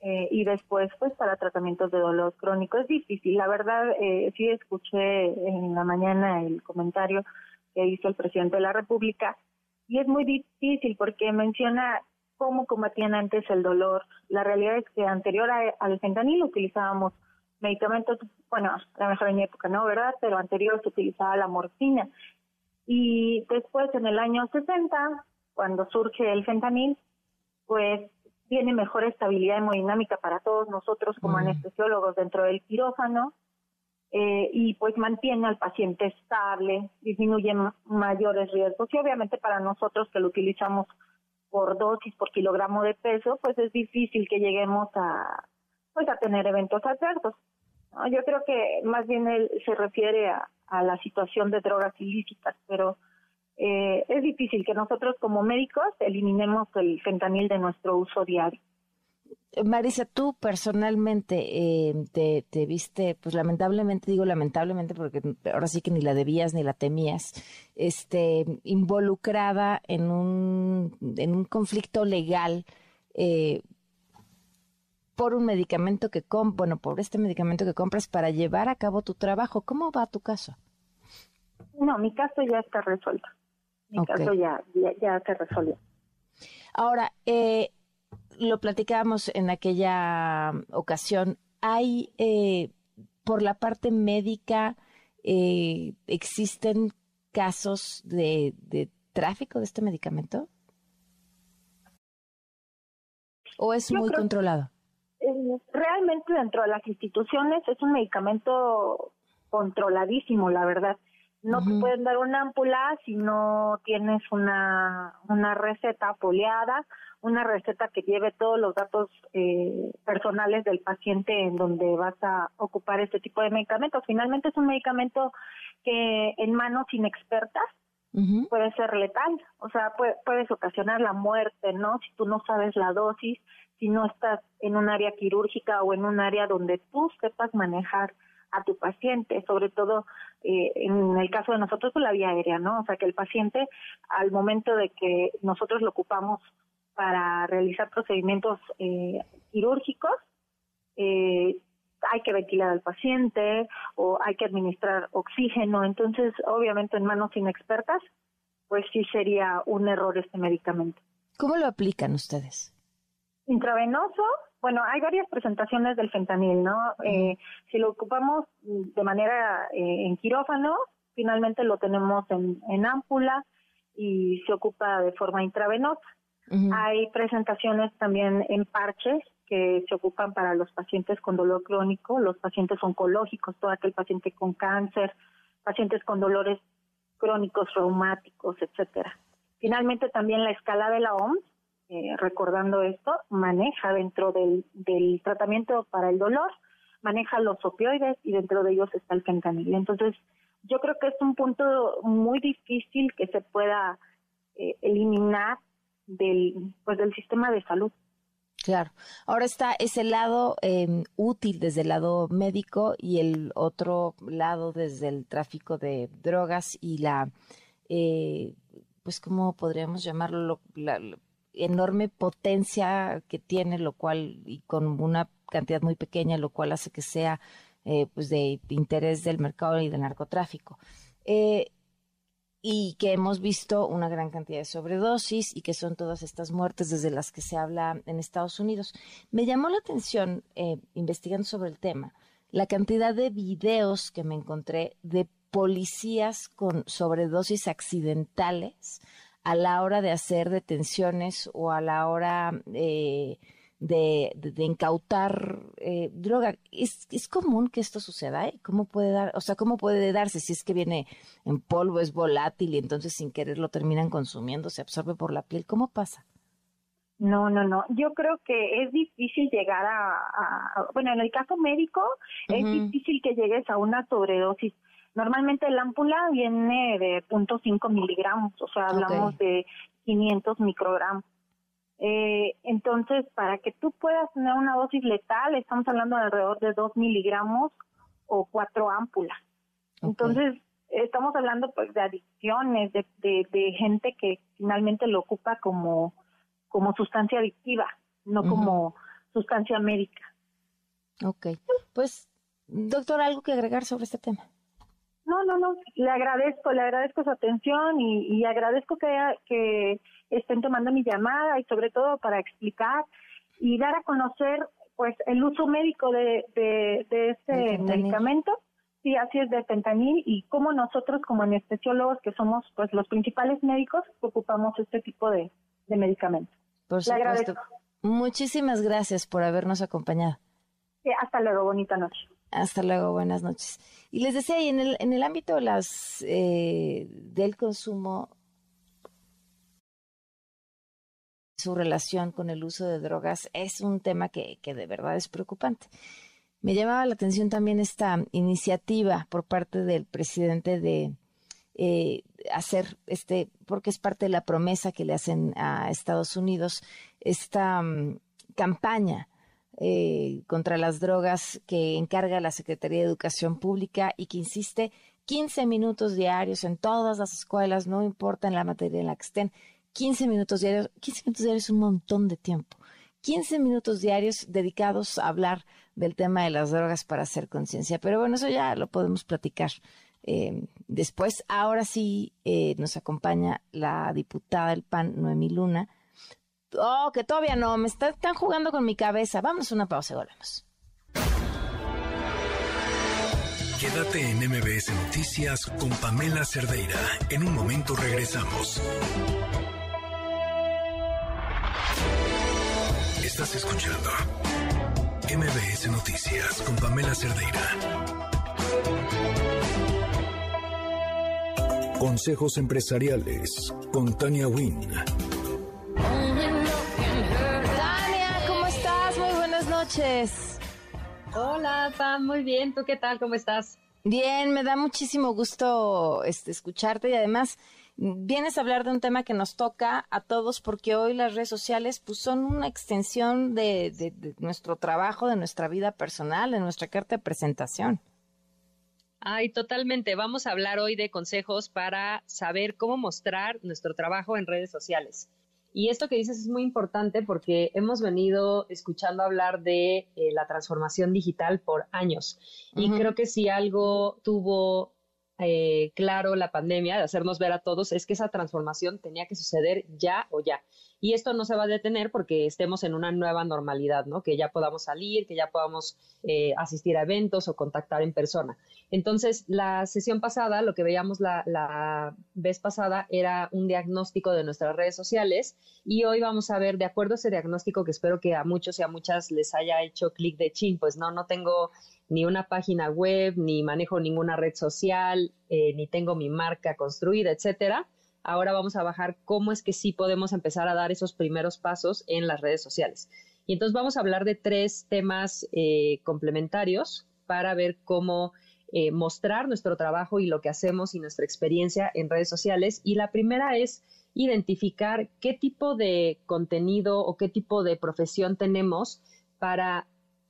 eh, y después pues para tratamientos de dolor crónico. Es difícil, la verdad, eh, sí escuché en la mañana el comentario que hizo el presidente de la República y es muy difícil porque menciona cómo combatían antes el dolor. La realidad es que anterior al fentanil utilizábamos medicamentos, bueno, a lo mejor en mi época no, ¿verdad? Pero anterior se utilizaba la morfina. Y después, en el año 60, cuando surge el fentanil, pues tiene mejor estabilidad hemodinámica para todos nosotros como anestesiólogos dentro del quirófano eh, y pues mantiene al paciente estable, disminuye mayores riesgos y obviamente para nosotros que lo utilizamos por dosis, por kilogramo de peso, pues es difícil que lleguemos a, pues a tener eventos adversos. Yo creo que más bien él se refiere a, la situación de drogas ilícitas, pero eh, es difícil que nosotros como médicos eliminemos el fentanil de nuestro uso diario. Marisa, tú personalmente eh, te, te, viste, pues lamentablemente, digo lamentablemente porque ahora sí que ni la debías ni la temías, este, involucrada en un, en un conflicto legal eh, por un medicamento que com bueno, por este medicamento que compras para llevar a cabo tu trabajo. ¿Cómo va tu caso? No, mi caso ya está resuelto. Mi caso ya, ya, se resolvió. Ahora, eh, lo platicábamos en aquella ocasión. ¿Hay, eh, por la parte médica, eh, existen casos de, de tráfico de este medicamento? ¿O es muy controlado? Realmente dentro de las instituciones es un medicamento controladísimo, la verdad. No te pueden dar una ámpula si no tienes una, una receta foliada, una receta que lleve todos los datos eh, personales del paciente en donde vas a ocupar este tipo de medicamentos. Finalmente es un medicamento que en manos inexpertas puede ser letal, o sea, puedes ocasionar la muerte, ¿no? Si tú no sabes la dosis, si no estás en un área quirúrgica o en un área donde tú sepas manejar a tu paciente, sobre todo eh, en el caso de nosotros con la vía aérea, ¿no? O sea, que el paciente al momento de que nosotros lo ocupamos para realizar procedimientos eh, quirúrgicos, eh, hay que ventilar al paciente o hay que administrar oxígeno. Entonces, obviamente en manos inexpertas, pues sí sería un error este medicamento. ¿Cómo lo aplican ustedes? Intravenoso, bueno, hay varias presentaciones del fentanil, ¿no? Eh, si lo ocupamos de manera eh, en quirófano, finalmente lo tenemos en, en ámpula y se ocupa de forma intravenosa. Hay presentaciones también en parches que se ocupan para los pacientes con dolor crónico, los pacientes oncológicos, todo aquel paciente con cáncer, pacientes con dolores crónicos reumáticos, etcétera. Finalmente también la escala de la OMS eh, recordando esto, maneja dentro del, del tratamiento para el dolor, maneja los opioides y dentro de ellos está el fentanil. Entonces, yo creo que es un punto muy difícil que se pueda eh, eliminar del, pues, del sistema de salud. Claro. Ahora está ese lado em, útil desde el lado médico y el otro lado desde el tráfico de drogas y la, eh, pues, ¿cómo podríamos llamarlo? La, enorme potencia que tiene, lo cual, y con una cantidad muy pequeña, lo cual hace que sea, eh, pues, de interés del mercado y del narcotráfico. Eh, y que hemos visto una gran cantidad de sobredosis y que son todas estas muertes desde las que se habla en Estados Unidos. Me llamó la atención, eh, investigando sobre el tema, la cantidad de videos que me encontré de policías con sobredosis accidentales a la hora de hacer detenciones o a la hora eh, de, de, incautar eh, droga. ¿Es, ¿Es común que esto suceda? ¿eh? ¿Cómo puede dar, o sea, cómo puede darse si es que viene en polvo, es volátil y entonces sin querer lo terminan consumiendo, se absorbe por la piel? ¿Cómo pasa? No, no, no. Yo creo que es difícil llegar a, bueno, en el caso médico es difícil que llegues a una sobredosis. Normalmente la ámpula viene de 0.5 miligramos, o sea, hablamos de 500 microgramos. Eh, entonces, para que tú puedas tener una dosis letal, estamos hablando de alrededor de 2 miligramos o 4 ámpulas. Entonces, estamos hablando pues de adicciones, de, de, gente que finalmente lo ocupa como, como sustancia adictiva, no como sustancia médica. Ok, pues, doctor, ¿algo que agregar sobre este tema? No, no, no, le agradezco, le agradezco su atención y, y agradezco que, que estén tomando mi llamada y sobre todo para explicar y dar a conocer pues el uso médico de, de, este medicamento. Sí, así es de fentanil y cómo nosotros como anestesiólogos que somos pues los principales médicos ocupamos este tipo de, de medicamentos. Por supuesto. Muchísimas gracias por habernos acompañado. Sí, hasta luego, bonita noche. Hasta luego, buenas noches. Y les decía, y en el, en el ámbito las, eh, del consumo, su relación con el uso de drogas es un tema que, que de verdad es preocupante. Me llamaba la atención también esta iniciativa por parte del presidente de eh, hacer este, porque es parte de la promesa que le hacen a Estados Unidos, esta mm, campaña eh, contra las drogas que encarga la Secretaría de Educación Pública y que insiste 15 minutos diarios en todas las escuelas, no importa en la materia en la que estén, 15 minutos diarios, 15 minutos diarios es un montón de tiempo. 15 minutos diarios dedicados a hablar del tema de las drogas para hacer conciencia. Pero bueno, eso ya lo podemos platicar eh, después. Ahora sí eh, nos acompaña la diputada del PAN, Noemí Luna. Oh, que todavía no, me están jugando con mi cabeza. Vamos a una pausa y volvemos. Quédate en MBS Noticias con Pamela Cerdeira. En un momento regresamos. Estás escuchando MBS Noticias con Pamela Cerdeira. Consejos empresariales con Tania Wynn. Noches. Hola, Pam, muy bien. ¿Tú qué tal? ¿Cómo estás? Bien, me da muchísimo gusto este, escucharte y además vienes a hablar de un tema que nos toca a todos porque hoy las redes sociales pues, son una extensión de, nuestro trabajo, de nuestra vida personal, de nuestra carta de presentación. Ay, totalmente. Vamos a hablar hoy de consejos para saber cómo mostrar nuestro trabajo en redes sociales. Y esto que dices es muy importante porque hemos venido escuchando hablar de eh, la transformación digital por años. Y creo que si algo tuvo eh, claro la pandemia, de hacernos ver a todos, es que esa transformación tenía que suceder ya o ya. Y esto no se va a detener porque estemos en una nueva normalidad, ¿no? Que ya podamos salir, que ya podamos eh, asistir a eventos o contactar en persona. Entonces, la sesión pasada, lo que veíamos la, vez pasada era un diagnóstico de nuestras redes sociales y hoy vamos a ver, de acuerdo a ese diagnóstico que espero que a muchos y a muchas les haya hecho clic de chin, pues no, no tengo ni una página web, ni manejo ninguna red social, eh, ni tengo mi marca construida, etcétera. Ahora vamos a bajar cómo es que sí podemos empezar a dar esos primeros pasos en las redes sociales. Y entonces vamos a hablar de tres temas eh, complementarios para ver cómo eh, mostrar nuestro trabajo y lo que hacemos y nuestra experiencia en redes sociales. Y la primera es identificar qué tipo de contenido o qué tipo de profesión tenemos para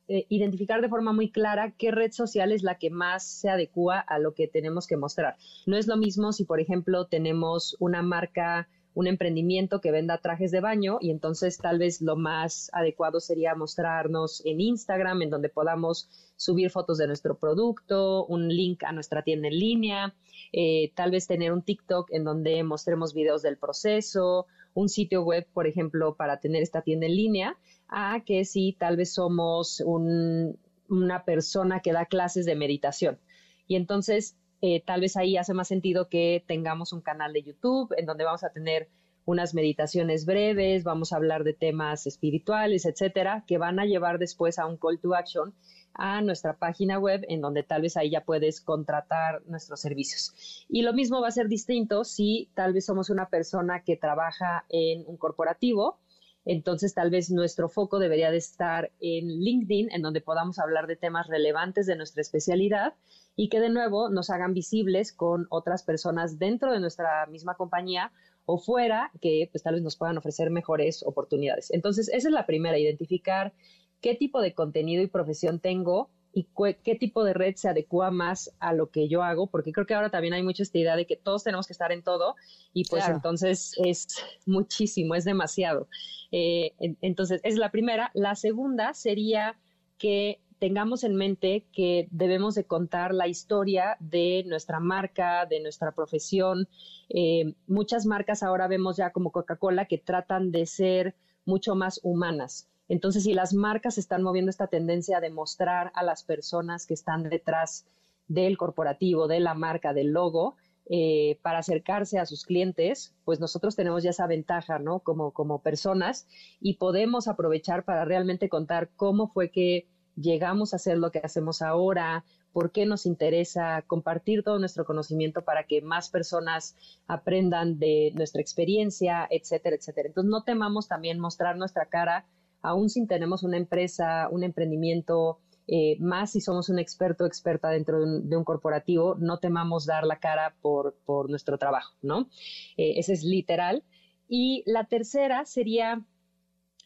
eh, identificar de forma muy clara qué red social es la que más se adecua a lo que tenemos que mostrar. No es lo mismo si, por ejemplo, tenemos una marca un emprendimiento que venda trajes de baño y entonces tal vez lo más adecuado sería mostrarnos en Instagram en donde podamos subir fotos de nuestro producto, un link a nuestra tienda en línea, eh, tal vez tener un TikTok en donde mostremos videos del proceso, un sitio web, por ejemplo, para tener esta tienda en línea, a que si tal vez somos una persona que da clases de meditación. Y entonces eh, tal vez ahí hace más sentido que tengamos un canal de YouTube en donde vamos a tener unas meditaciones breves, vamos a hablar de temas espirituales, etcétera, que van a llevar después a un call to action a nuestra página web en donde tal vez ahí ya puedes contratar nuestros servicios. Y lo mismo va a ser distinto si tal vez somos una persona que trabaja en un corporativo, entonces tal vez nuestro foco debería de estar en LinkedIn en donde podamos hablar de temas relevantes de nuestra especialidad y que de nuevo nos hagan visibles con otras personas dentro de nuestra misma compañía o fuera que pues tal vez nos puedan ofrecer mejores oportunidades. Entonces, esa es la primera, identificar qué tipo de contenido y profesión tengo y qué tipo de red se adecua más a lo que yo hago, porque creo que ahora también hay mucha esta idea de que todos tenemos que estar en todo y pues entonces es muchísimo, es demasiado. Eh, entonces, es la primera. La segunda sería que tengamos en mente que debemos de contar la historia de nuestra marca, de nuestra profesión. Eh, muchas marcas ahora vemos ya como Coca-Cola que tratan de ser mucho más humanas. Entonces, si las marcas están moviendo esta tendencia de mostrar a las personas que están detrás del corporativo, de la marca, del logo, eh, para acercarse a sus clientes, pues nosotros tenemos ya esa ventaja, ¿no? Como, como personas y podemos aprovechar para realmente contar cómo fue que llegamos a hacer lo que hacemos ahora, por qué nos interesa compartir todo nuestro conocimiento para que más personas aprendan de nuestra experiencia, etcétera, etcétera. Entonces, no temamos también mostrar nuestra cara, aún si tenemos una empresa, un emprendimiento, eh, más si somos un experto o experta dentro de un, corporativo, no temamos dar la cara por, nuestro trabajo, ¿no? Eh, ese es literal. Y la tercera sería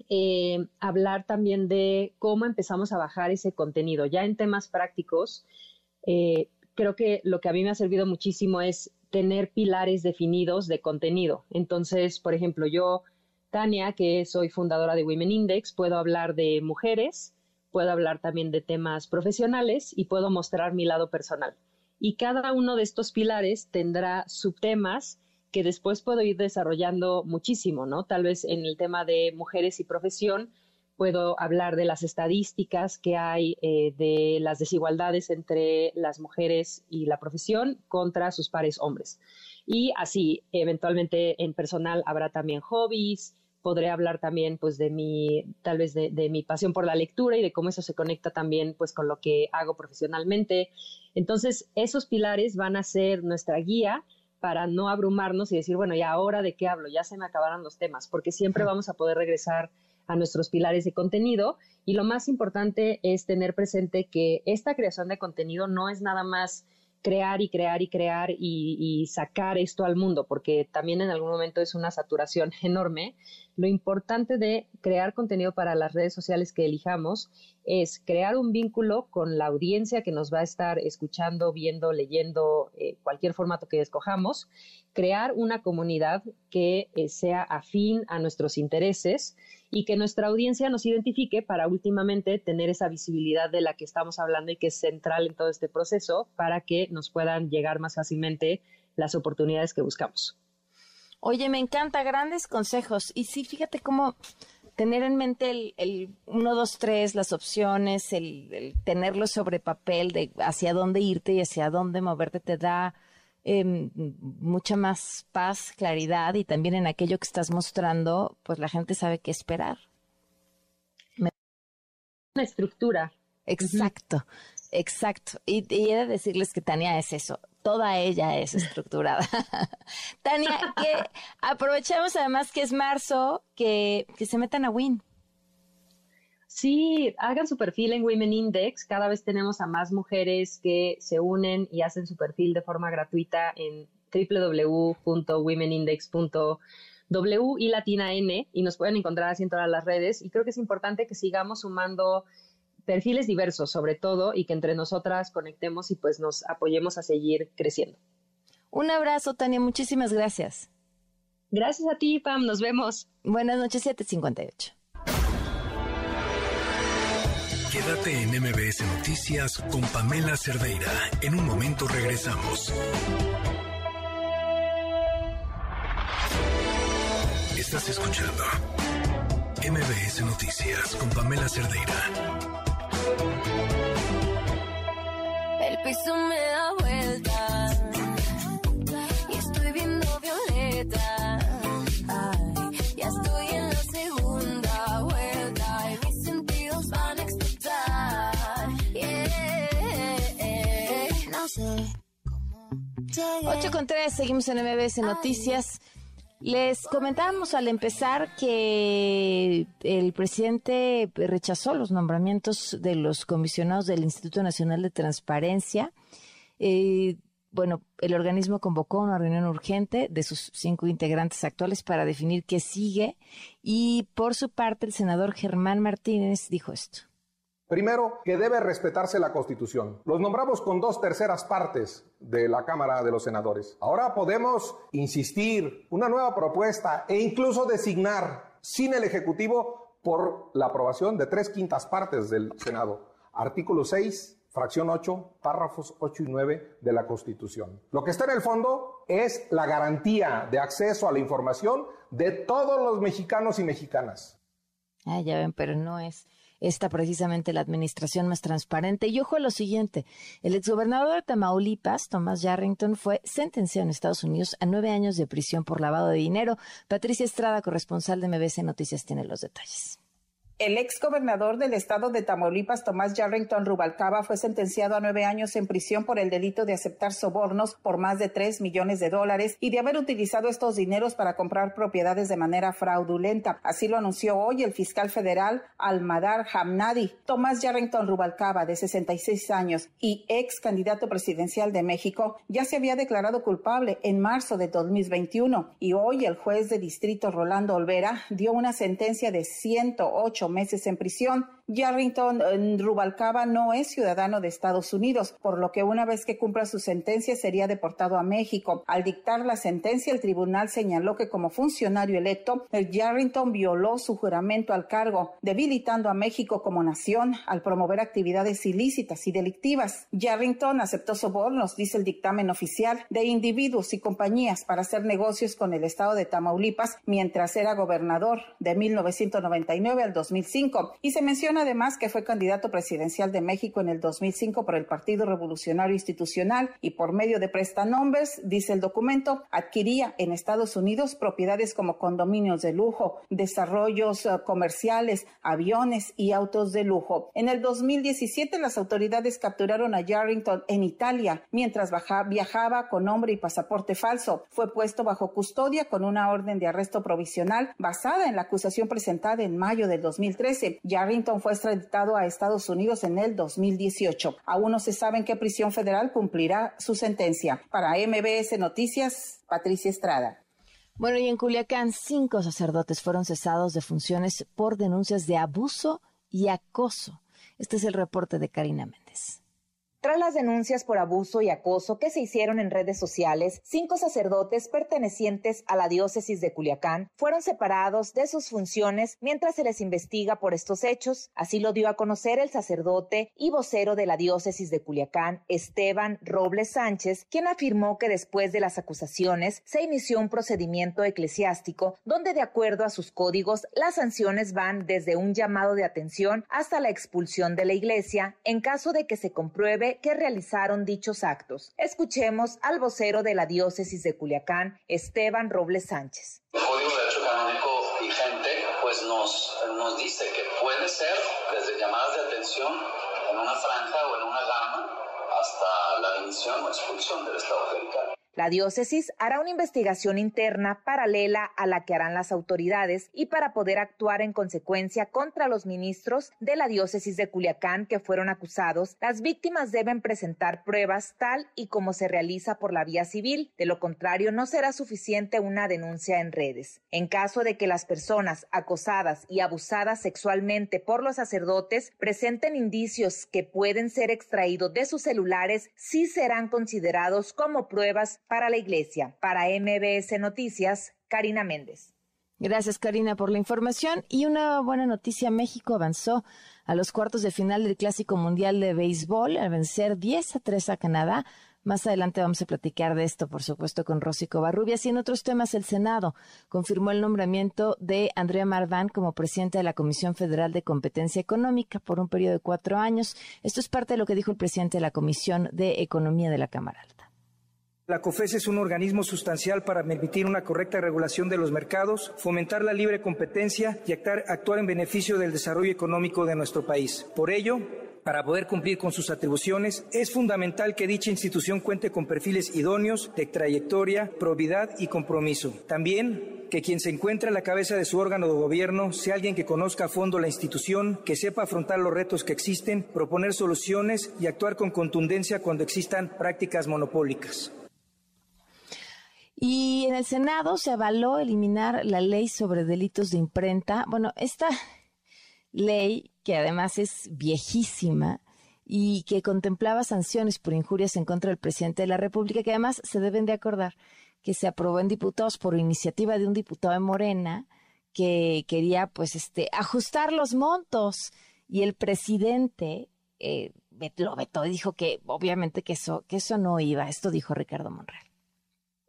eh, hablar también de cómo empezamos a bajar ese contenido. Ya en temas prácticos, eh, creo que lo que a mí me ha servido muchísimo es tener pilares definidos de contenido. Entonces, por ejemplo, yo, Tania, que soy fundadora de Women Index, puedo hablar de mujeres, puedo hablar también de temas profesionales y puedo mostrar mi lado personal. Y cada uno de estos pilares tendrá subtemas que después puedo ir desarrollando muchísimo, ¿no? Tal vez en el tema de mujeres y profesión puedo hablar de las estadísticas que hay eh, de las desigualdades entre las mujeres y la profesión contra sus pares hombres. Y así, eventualmente en personal habrá también hobbies, podré hablar también pues de mi, tal vez de, de, mi pasión por la lectura y de cómo eso se conecta también pues con lo que hago profesionalmente. Entonces, esos pilares van a ser nuestra guía para no abrumarnos y decir, bueno, ¿y ahora de qué hablo? Ya se me acabaron los temas, porque siempre vamos a poder regresar a nuestros pilares de contenido. Y lo más importante es tener presente que esta creación de contenido no es nada más crear y crear y crear y, sacar esto al mundo, porque también en algún momento es una saturación enorme. Lo importante de crear contenido para las redes sociales que elijamos es crear un vínculo con la audiencia que nos va a estar escuchando, viendo, leyendo, eh, cualquier formato que escojamos, crear una comunidad que eh, sea afín a nuestros intereses y que nuestra audiencia nos identifique para últimamente tener esa visibilidad de la que estamos hablando y que es central en todo este proceso para que nos puedan llegar más fácilmente las oportunidades que buscamos. Oye, me encanta, grandes consejos. Y sí, fíjate cómo tener en mente el, el 1, 2, 3, las opciones, el, tenerlo sobre papel de hacia dónde irte y hacia dónde moverte te da eh, mucha más paz, claridad y también en aquello que estás mostrando, pues la gente sabe qué esperar. Una estructura. Exacto, exacto. Y, he de decirles que Tania es eso toda ella es estructurada. Tania, que aprovechamos además que es marzo, que, que se metan a Win. Sí, hagan su perfil en Women Index. Cada vez tenemos a más mujeres que se unen y hacen su perfil de forma gratuita en www.womenindex.w y latina n y nos pueden encontrar así en todas las redes. Y creo que es importante que sigamos sumando perfiles diversos, sobre todo, y que entre nosotras conectemos y pues nos apoyemos a seguir creciendo. Un abrazo, Tania. Muchísimas gracias. Gracias a ti, Pam. Nos vemos. Buenas noches, 758. Quédate en MBS Noticias con Pamela Cerdeira. En un momento regresamos. Estás escuchando MBS Noticias con Pamela Cerdeira. El piso me da vuelta y estoy viendo violeta. Ay, ya estoy en la segunda vuelta y mis sentidos van a explotar. Yeah. No sé. 8 con 3, seguimos en MBS Noticias. Les comentábamos al empezar que el presidente rechazó los nombramientos de los comisionados del Instituto Nacional de Transparencia. Eh, bueno, el organismo convocó una reunión urgente de sus cinco integrantes actuales para definir qué sigue y por su parte el senador Germán Martínez dijo esto. Primero, que debe respetarse la Constitución. Los nombramos con dos terceras partes de la Cámara de los Senadores. Ahora podemos insistir una nueva propuesta e incluso designar sin el Ejecutivo por la aprobación de tres quintas partes del Senado. Artículo 6, fracción 8, párrafos 8 y 9 de la Constitución. Lo que está en el fondo es la garantía de acceso a la información de todos los mexicanos y mexicanas. Ah, ya ven, pero no es esta precisamente la administración más transparente. Y ojo a lo siguiente, el exgobernador de Tamaulipas, Tomás Yarrington, fue sentenciado en Estados Unidos a nueve años de prisión por lavado de dinero. Patricia Estrada, corresponsal de MBC Noticias, tiene los detalles. El ex gobernador del estado de Tamaulipas, Tomás Yarrington Rubalcaba, fue sentenciado a nueve años en prisión por el delito de aceptar sobornos por más de tres millones de dólares y de haber utilizado estos dineros para comprar propiedades de manera fraudulenta. Así lo anunció hoy el fiscal federal Almadar Hamnadi. Tomás Yarrington Rubalcaba, de 66 años y ex candidato presidencial de México, ya se había declarado culpable en marzo de 2021 y hoy el juez de distrito Rolando Olvera dio una sentencia de 108 meses en prisión. Yarrington Rubalcaba no es ciudadano de Estados Unidos, por lo que una vez que cumpla su sentencia sería deportado a México. Al dictar la sentencia, el tribunal señaló que como funcionario electo, el Yarrington violó su juramento al cargo, debilitando a México como nación al promover actividades ilícitas y delictivas. Yarrington aceptó sobornos, dice el dictamen oficial, de individuos y compañías para hacer negocios con el estado de Tamaulipas mientras era gobernador de 1999 al 2005 y se menciona además que fue candidato presidencial de México en el 2005 por el Partido Revolucionario Institucional y por medio de prestanombres, dice el documento, adquiría en Estados Unidos propiedades como condominios de lujo, desarrollos uh, comerciales, aviones y autos de lujo. En el 2017 las autoridades capturaron a Yarrington en Italia mientras viajaba con nombre y pasaporte falso. Fue puesto bajo custodia con una orden de arresto provisional basada en la acusación presentada en mayo del 2013. Yarrington fue extraditado a Estados Unidos en el 2018. Aún no se sabe en qué prisión federal cumplirá su sentencia. Para MBS Noticias, Patricia Estrada. Bueno, y en Culiacán, cinco sacerdotes fueron cesados de funciones por denuncias de abuso y acoso. Este es el reporte de Karina Méndez. Tras las denuncias por abuso y acoso que se hicieron en redes sociales, cinco sacerdotes pertenecientes a la diócesis de Culiacán fueron separados de sus funciones mientras se les investiga por estos hechos. Así lo dio a conocer el sacerdote y vocero de la diócesis de Culiacán, Esteban Robles Sánchez, quien afirmó que después de las acusaciones se inició un procedimiento eclesiástico donde de acuerdo a sus códigos las sanciones van desde un llamado de atención hasta la expulsión de la iglesia en caso de que se compruebe que realizaron dichos actos. Escuchemos al vocero de la diócesis de Culiacán, Esteban Robles Sánchez. El Código de Derecho Canónico vigente pues nos, nos dice que puede ser desde llamadas de atención en una franja o en una gama hasta la dimisión o expulsión del Estado clerical. La diócesis hará una investigación interna paralela a la que harán las autoridades y para poder actuar en consecuencia contra los ministros de la diócesis de Culiacán que fueron acusados, las víctimas deben presentar pruebas tal y como se realiza por la vía civil. De lo contrario, no será suficiente una denuncia en redes. En caso de que las personas acosadas y abusadas sexualmente por los sacerdotes presenten indicios que pueden ser extraídos de sus celulares, sí serán considerados como pruebas para la Iglesia. Para MBS Noticias, Karina Méndez. Gracias, Karina, por la información. Y una buena noticia, México avanzó a los cuartos de final del Clásico Mundial de Béisbol al vencer 10 a 3 a Canadá. Más adelante vamos a platicar de esto, por supuesto, con Rosy Covarrubias. Y en otros temas, el Senado confirmó el nombramiento de Andrea Marván como presidente de la Comisión Federal de Competencia Económica por un periodo de cuatro años. Esto es parte de lo que dijo el presidente de la Comisión de Economía de la Cámara. La COFES es un organismo sustancial para permitir una correcta regulación de los mercados, fomentar la libre competencia y actuar, en beneficio del desarrollo económico de nuestro país. Por ello, para poder cumplir con sus atribuciones, es fundamental que dicha institución cuente con perfiles idóneos de trayectoria, probidad y compromiso. También que quien se encuentre a la cabeza de su órgano de gobierno sea alguien que conozca a fondo la institución, que sepa afrontar los retos que existen, proponer soluciones y actuar con contundencia cuando existan prácticas monopólicas. Y en el Senado se avaló eliminar la ley sobre delitos de imprenta. Bueno, esta ley, que además es viejísima y que contemplaba sanciones por injurias en contra del presidente de la República, que además se deben de acordar que se aprobó en diputados por iniciativa de un diputado de Morena que quería pues este ajustar los montos. Y el presidente eh, lo vetó y dijo que obviamente que eso que eso no iba. Esto dijo Ricardo Monreal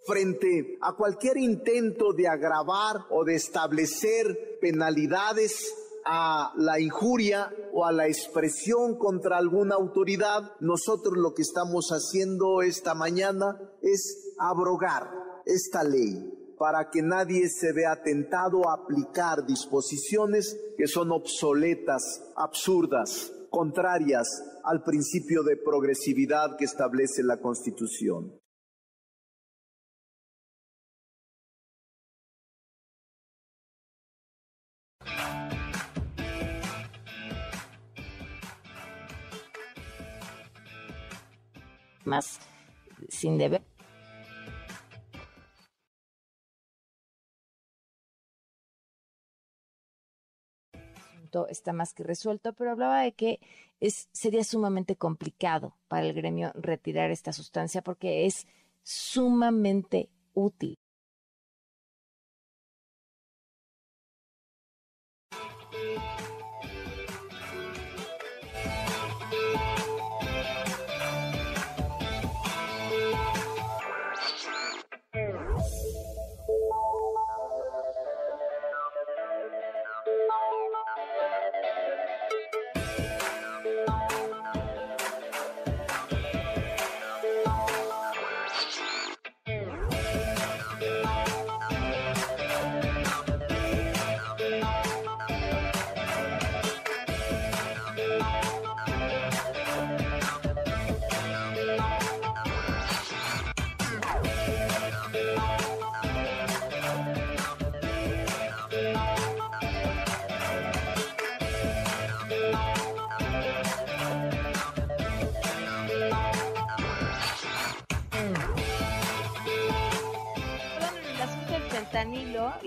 frente a cualquier intento de agravar o de establecer penalidades a la injuria o a la expresión contra alguna autoridad, nosotros lo que estamos haciendo esta mañana es abrogar esta ley para que nadie se vea tentado a aplicar disposiciones que son obsoletas, absurdas, contrarias al principio de progresividad que establece la Constitución. Más sin deber. está más que resuelto, pero hablaba de que es, sería sumamente complicado para el gremio retirar esta sustancia porque es sumamente útil.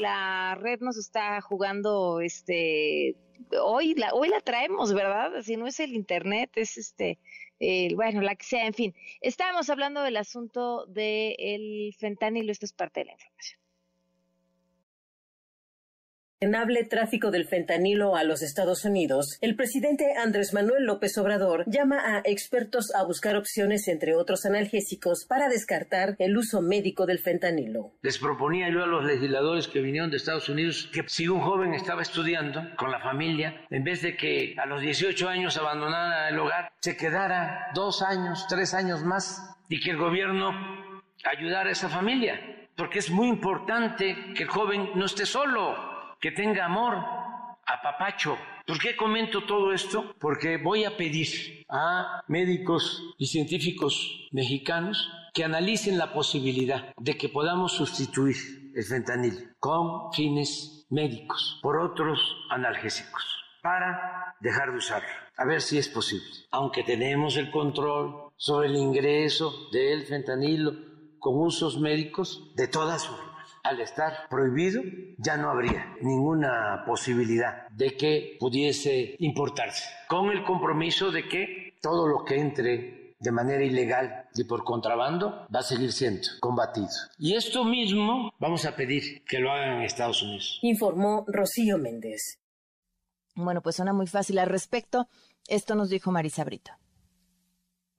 La red nos está jugando este hoy la hoy la traemos, ¿verdad? Si no es el internet, es este bueno, la que sea, en fin. Estábamos hablando del asunto del fentanilo, esto es parte de la información tráfico del fentanilo a los Estados Unidos, el presidente Andrés Manuel López Obrador llama a expertos a buscar opciones, entre otros analgésicos, para descartar el uso médico del fentanilo. Les proponía yo a los legisladores que vinieron de Estados Unidos que si un joven estaba estudiando con la familia, en vez de que a los 18 años abandonara el hogar, se quedara dos años, tres años más y que el gobierno ayudara a esa familia. Porque es muy importante que el joven no esté solo, que tenga amor, a papacho ¿Por qué comento todo esto? Porque voy a pedir a médicos y científicos mexicanos que analicen la posibilidad de que podamos sustituir el fentanil con fines médicos por otros analgésicos para dejar de usarlo. A ver si es posible. Aunque tenemos el control sobre el ingreso del fentanilo con usos médicos, de todas formas al estar prohibido, ya no habría ninguna posibilidad de que pudiese importarse, con el compromiso de que todo lo que entre de manera ilegal y por contrabando va a seguir siendo combatido. Y esto mismo vamos a pedir que lo hagan en Estados Unidos. Informó Rocío Méndez. Bueno, pues suena muy fácil al respecto. Esto nos dijo Marisa Brito.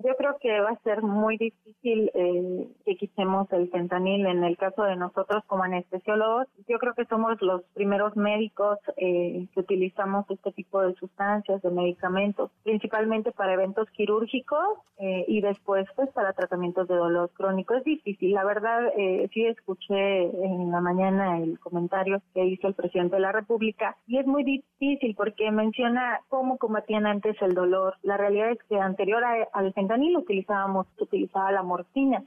Yo creo que va a ser muy difícil eh, que quitemos el fentanil en el caso de nosotros como anestesiólogos. Yo creo que somos los primeros médicos eh, que utilizamos este tipo de sustancias, de medicamentos, principalmente para eventos quirúrgicos eh, y después pues para tratamientos de dolor crónico. Es difícil, la verdad eh, sí escuché en la mañana el comentario que hizo el presidente de la República y es muy difícil porque menciona cómo combatían antes el dolor. La realidad es que anterior a- al fentanil utilizábamos, utilizaba la morfina.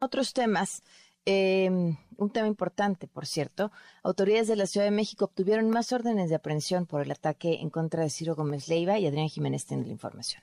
Otros temas. eh, un tema importante, por cierto. Autoridades de la Ciudad de México obtuvieron más órdenes de aprehensión por el ataque en contra de Ciro Gómez Leiva y Adrián Jiménez tiene la información.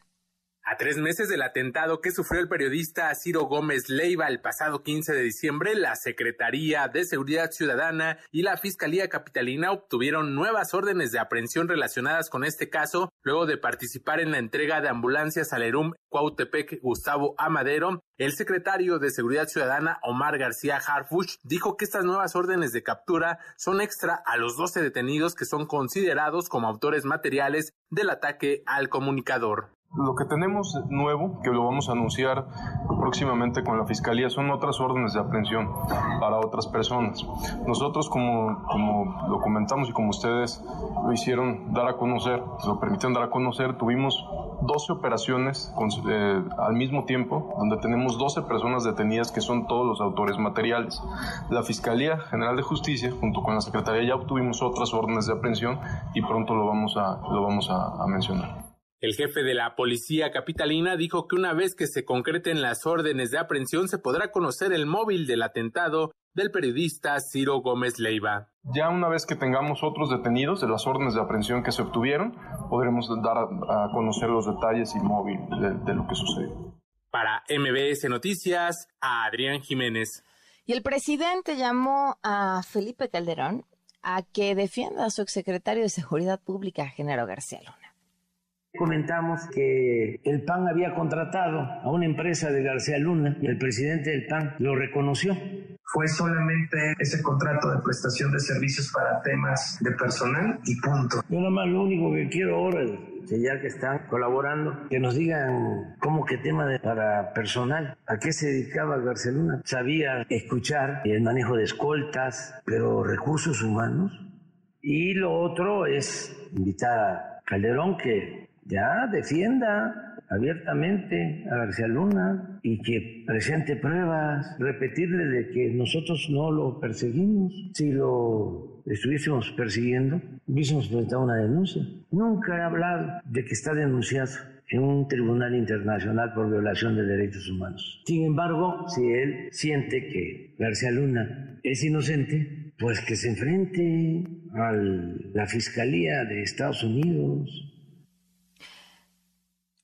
A tres meses del atentado que sufrió el periodista Ciro Gómez Leiva el pasado 15 de diciembre, la Secretaría de Seguridad Ciudadana y la Fiscalía Capitalina obtuvieron nuevas órdenes de aprehensión relacionadas con este caso, luego de participar en la entrega de ambulancias al ERUM Cuautepec Gustavo Amadero. El secretario de Seguridad Ciudadana Omar García Harfuch dijo que estas nuevas órdenes de captura son extra a los 12 detenidos que son considerados como autores materiales del ataque al comunicador. Lo que tenemos nuevo, que lo vamos a anunciar próximamente con la Fiscalía, son otras órdenes de aprehensión para otras personas. Nosotros, como, como lo comentamos y como ustedes lo hicieron dar a conocer, lo permitieron dar a conocer, tuvimos 12 operaciones con- eh, al mismo tiempo, donde tenemos 12 personas detenidas que son todos los autores materiales. La Fiscalía General de Justicia, junto con la Secretaría, ya obtuvimos otras órdenes de aprehensión y pronto lo vamos a, lo vamos a- a mencionar. El jefe de la policía capitalina dijo que una vez que se concreten las órdenes de aprehensión se podrá conocer el móvil del atentado del periodista Ciro Gómez Leiva. Ya una vez que tengamos otros detenidos de las órdenes de aprehensión que se obtuvieron, podremos dar a, a conocer los detalles y móvil de, de lo que sucedió. Para MBS Noticias, a Adrián Jiménez. Y el presidente llamó a Felipe Calderón a que defienda a su exsecretario de Seguridad Pública, Genaro García Luna. Comentamos que el PAN había contratado a una empresa de García Luna y el presidente del PAN lo reconoció. Fue solamente ese contrato de prestación de servicios para temas de personal y punto. Yo nomás lo único que quiero ahora es que ya que están colaborando, que nos digan cómo que tema de, para personal, a qué se dedicaba García Luna. Sabía escuchar el manejo de escoltas, pero recursos humanos. Y lo otro es invitar a Calderón que ya defienda abiertamente a García Luna y que presente pruebas, repetirle de que nosotros no lo perseguimos. Si lo estuviésemos persiguiendo, hubiésemos presentado una denuncia. Nunca he hablado de que está denunciado en un tribunal internacional por violación de derechos humanos. Sin embargo, si él siente que García Luna es inocente, pues que se enfrente a la Fiscalía de Estados Unidos,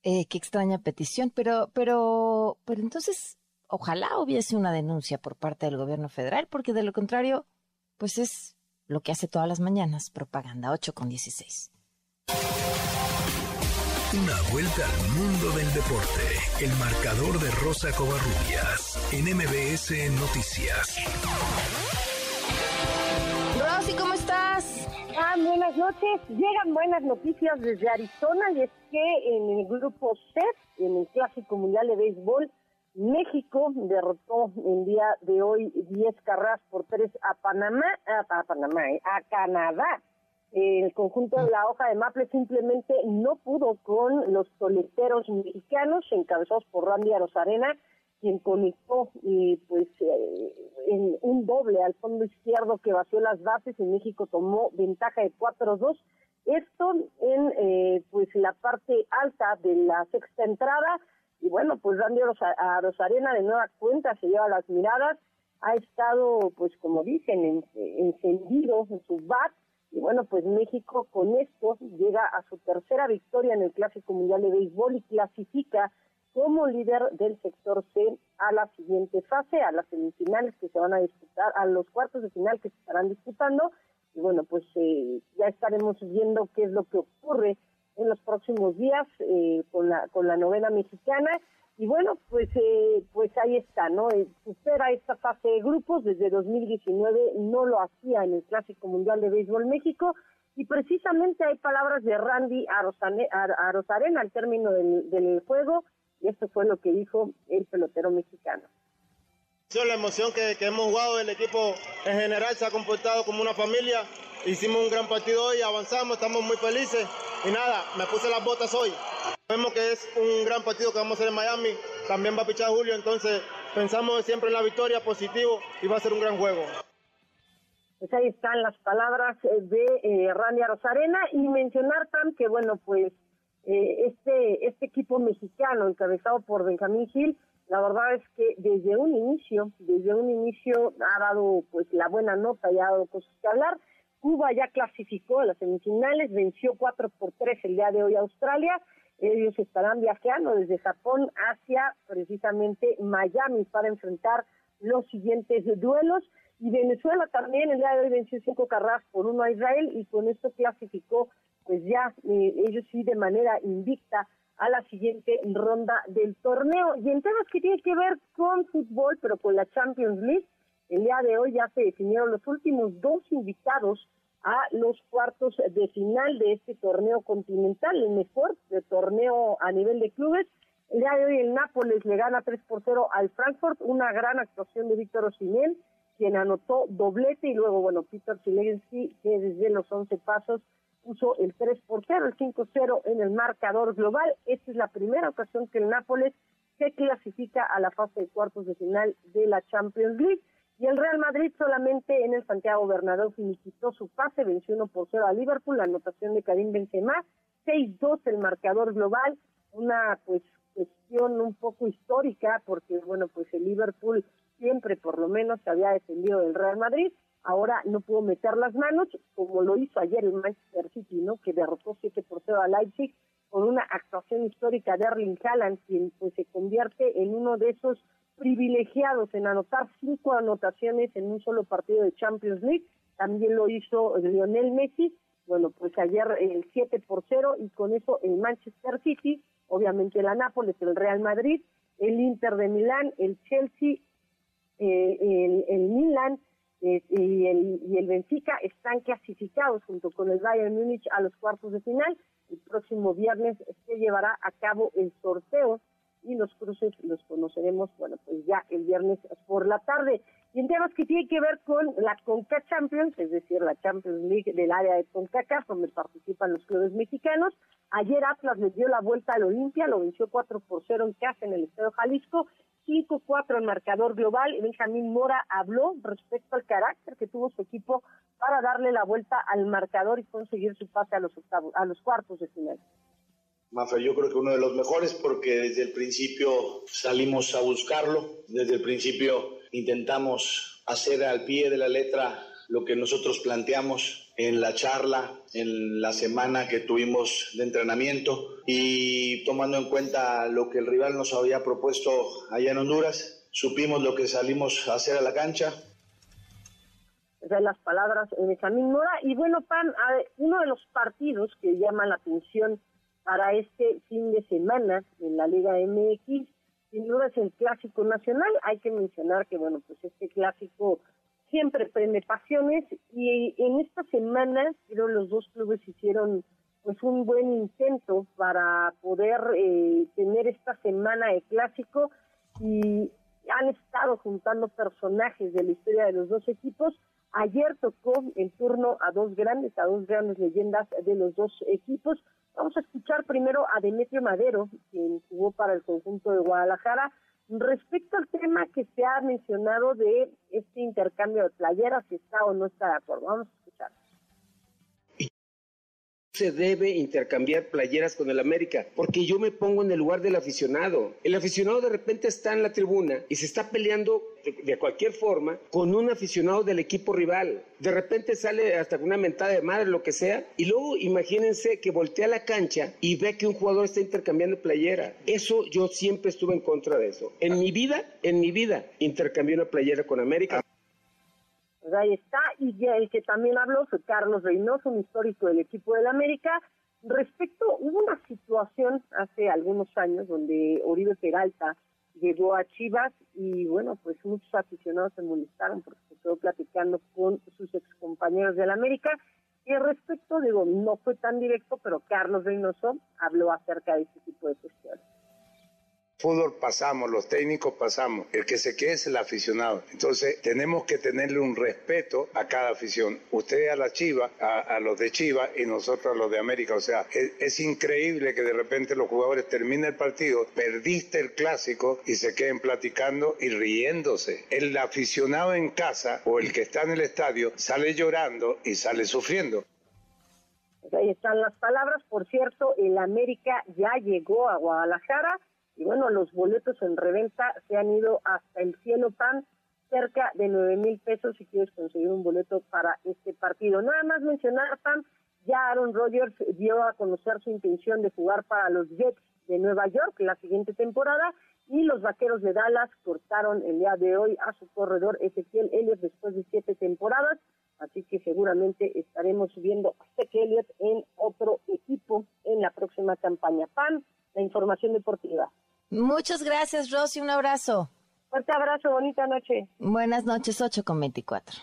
Eh, qué extraña petición, pero, pero, pero entonces, ojalá hubiese una denuncia por parte del gobierno federal, porque de lo contrario, pues es lo que hace todas las mañanas, propaganda 8 con 16. Una vuelta al mundo del deporte. El marcador de Rosa Covarrubias en MBS Noticias. Ah, buenas noches. Llegan buenas noticias desde Arizona y es que en el grupo C, en el Clásico Mundial de Béisbol, México derrotó el día de hoy 10 carreras por 3 a Panamá, a, Panamá, eh, a Canadá. El conjunto de la hoja de Maple simplemente no pudo con los toleteros mexicanos, encabezados por Randy Arozarena, quien conectó pues eh, en un doble al fondo izquierdo que vació las bases y México tomó ventaja de 4-2. Esto en eh, pues la parte alta de la sexta entrada. Y bueno pues Randy a Rosarena de nueva cuenta se lleva las miradas. Ha estado pues como dicen encendido en su bat. Y bueno, pues México con esto llega a su tercera victoria en el Clásico Mundial de Béisbol y clasifica como líder del sector C a la siguiente fase, a las semifinales que se van a disputar, a los cuartos de final que se estarán disputando. Y bueno, pues eh, ya estaremos viendo qué es lo que ocurre en los próximos días eh, con, la, con la novena mexicana y bueno, pues eh, pues ahí está, ¿no? Eh, supera esta fase de grupos, desde 2019 no lo hacía en el Clásico Mundial de Béisbol México, y precisamente hay palabras de Randy a Rosarena al término del juego, y esto fue lo que dijo el pelotero mexicano. La emoción que, que hemos jugado, el equipo en general se ha comportado como una familia, hicimos un gran partido hoy, avanzamos, estamos muy felices, y nada, me puse las botas hoy. Vemos que es un gran partido que vamos a hacer en Miami, también va a pichar Julio, entonces pensamos siempre en la victoria, positivo, y va a ser un gran juego. Pues ahí están las palabras de eh, Rania Rosarena y mencionar, Tam, que bueno, pues eh, este, este equipo mexicano encabezado por Benjamín Gil, la verdad es que desde un inicio, desde un inicio ha dado pues la buena nota y ha dado cosas que hablar. Cuba ya clasificó a las semifinales, venció 4 por 3 el día de hoy a Australia ellos estarán viajando desde Japón hacia precisamente Miami para enfrentar los siguientes duelos. Y Venezuela también el día de hoy venció cinco carreras por uno a Israel y con esto clasificó pues ya eh, ellos sí de manera invicta a la siguiente ronda del torneo. Y en temas que tienen que ver con fútbol, pero con la Champions League, el día de hoy ya se definieron los últimos dos invitados a los cuartos de final de este torneo continental, el mejor de torneo a nivel de clubes. El día de hoy el Nápoles le gana 3 por 0 al Frankfurt, una gran actuación de Víctor Osimhen, quien anotó doblete y luego, bueno, Peter Zielinski, que desde los 11 pasos puso el 3 por 0, el 5-0 en el marcador global. Esta es la primera ocasión que el Nápoles se clasifica a la fase de cuartos de final de la Champions League. Y el Real Madrid solamente en el Santiago Bernabéu finiquitó su pase, venció 1 por 0 a Liverpool, la anotación de Karim Benzema, 6-2 el marcador global, una pues cuestión un poco histórica porque bueno, pues el Liverpool siempre por lo menos se había defendido del Real Madrid, ahora no pudo meter las manos como lo hizo ayer el Manchester City, ¿no? Que derrotó 7 por 0 a Leipzig con una actuación histórica de Erling Haaland, quien pues se convierte en uno de esos privilegiados en anotar cinco anotaciones en un solo partido de Champions League. También lo hizo Lionel Messi. Bueno, pues ayer el 7 por 0 y con eso el Manchester City, obviamente la Nápoles, el Real Madrid, el Inter de Milán, el Chelsea, eh, el, el, Milan eh, y, el, y el Benfica están clasificados junto con el Bayern Múnich a los cuartos de final. El próximo viernes se llevará a cabo el sorteo y los cruces los conoceremos, bueno, pues ya el viernes por la tarde. Y en temas que tiene que ver con la CONCA Champions, es decir, la Champions League del área de CONCACAF, donde participan los clubes mexicanos. Ayer Atlas le dio la vuelta al Olimpia, lo venció 4 por 0 en casa en el Estado Jalisco, 5-4 en marcador global. Benjamín Mora habló respecto al carácter que tuvo su equipo para darle la vuelta al marcador y conseguir su pase a los octavos, a los cuartos de final. Mafer, yo creo que uno de los mejores porque desde el principio salimos a buscarlo, desde el principio intentamos hacer al pie de la letra lo que nosotros planteamos en la charla, en la semana que tuvimos de entrenamiento y tomando en cuenta lo que el rival nos había propuesto allá en Honduras, supimos lo que salimos a hacer a la cancha. De las palabras de Benjamín Mora. Y bueno, Pan, uno de los partidos que llama la atención para este fin de semana en la Liga MX. Sin duda es el clásico nacional. Hay que mencionar que, bueno, pues este clásico siempre prende pasiones y en esta semana creo los dos clubes hicieron pues un buen intento para poder eh, tener esta semana de clásico y han estado juntando personajes de la historia de los dos equipos. Ayer tocó el turno a dos grandes, a dos grandes leyendas de los dos equipos. Vamos a escuchar primero a Demetrio Madero, quien jugó para el conjunto de Guadalajara, Respecto al tema que se ha mencionado de este intercambio de playeras, si está o no está de acuerdo, vamos se debe intercambiar playeras con el América, porque yo me pongo en el lugar del aficionado. El aficionado de repente está en la tribuna y se está peleando de, cualquier forma con un aficionado del equipo rival. De repente sale hasta con una mentada de madre, lo que sea, y luego imagínense que voltea la cancha y ve que un jugador está intercambiando playera. Eso yo siempre estuve en contra de eso. En mi vida, en mi vida, intercambié una playera con América. Ahí está, y ya el que también habló fue Carlos Reynoso, un histórico del equipo del América. Respecto, hubo una situación hace algunos años donde Oribe Peralta llegó a Chivas y bueno, pues muchos aficionados se molestaron porque se quedó platicando con sus excompañeros del América. Y al respecto, digo, no fue tan directo, pero Carlos Reynoso habló acerca de este tipo de cuestiones fútbol pasamos, los técnicos pasamos, el que se quede es el aficionado. Entonces tenemos que tenerle un respeto a cada afición. Usted a la Chiva, a, los de Chiva y nosotros a los de América. O sea, es, increíble que de repente los jugadores terminen el partido, perdiste el clásico y se queden platicando y riéndose. El aficionado en casa o el que está en el estadio sale llorando y sale sufriendo. Ahí están las palabras. Por cierto, el América ya llegó a Guadalajara y bueno, los boletos en reventa se han ido hasta el cielo pan, cerca de nueve mil pesos si quieres conseguir un boleto para este partido. Nada más mencionar, Pam, ya Aaron Rodgers dio a conocer su intención de jugar para los Jets de Nueva York la siguiente temporada y los Vaqueros de Dallas cortaron el día de hoy a su corredor Ezequiel Elliott después de siete temporadas, así que seguramente estaremos viendo a Ezequiel Elliott en otro equipo en la próxima campaña. Pam, la información deportiva. Muchas gracias, Rosy. Un abrazo. Fuerte abrazo, bonita noche. Buenas noches, 8 con 24.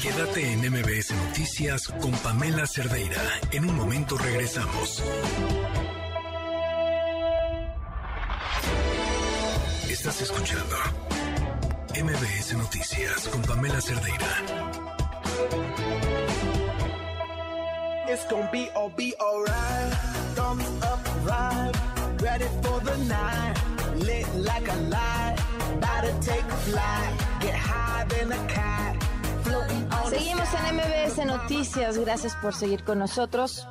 Quédate en MBS Noticias con Pamela Cerdeira. En un momento regresamos. Estás escuchando MBS Noticias con Pamela Cerdeira. It's gonna be all be alright. Seguimos en MBS Noticias, gracias por seguir con nosotros.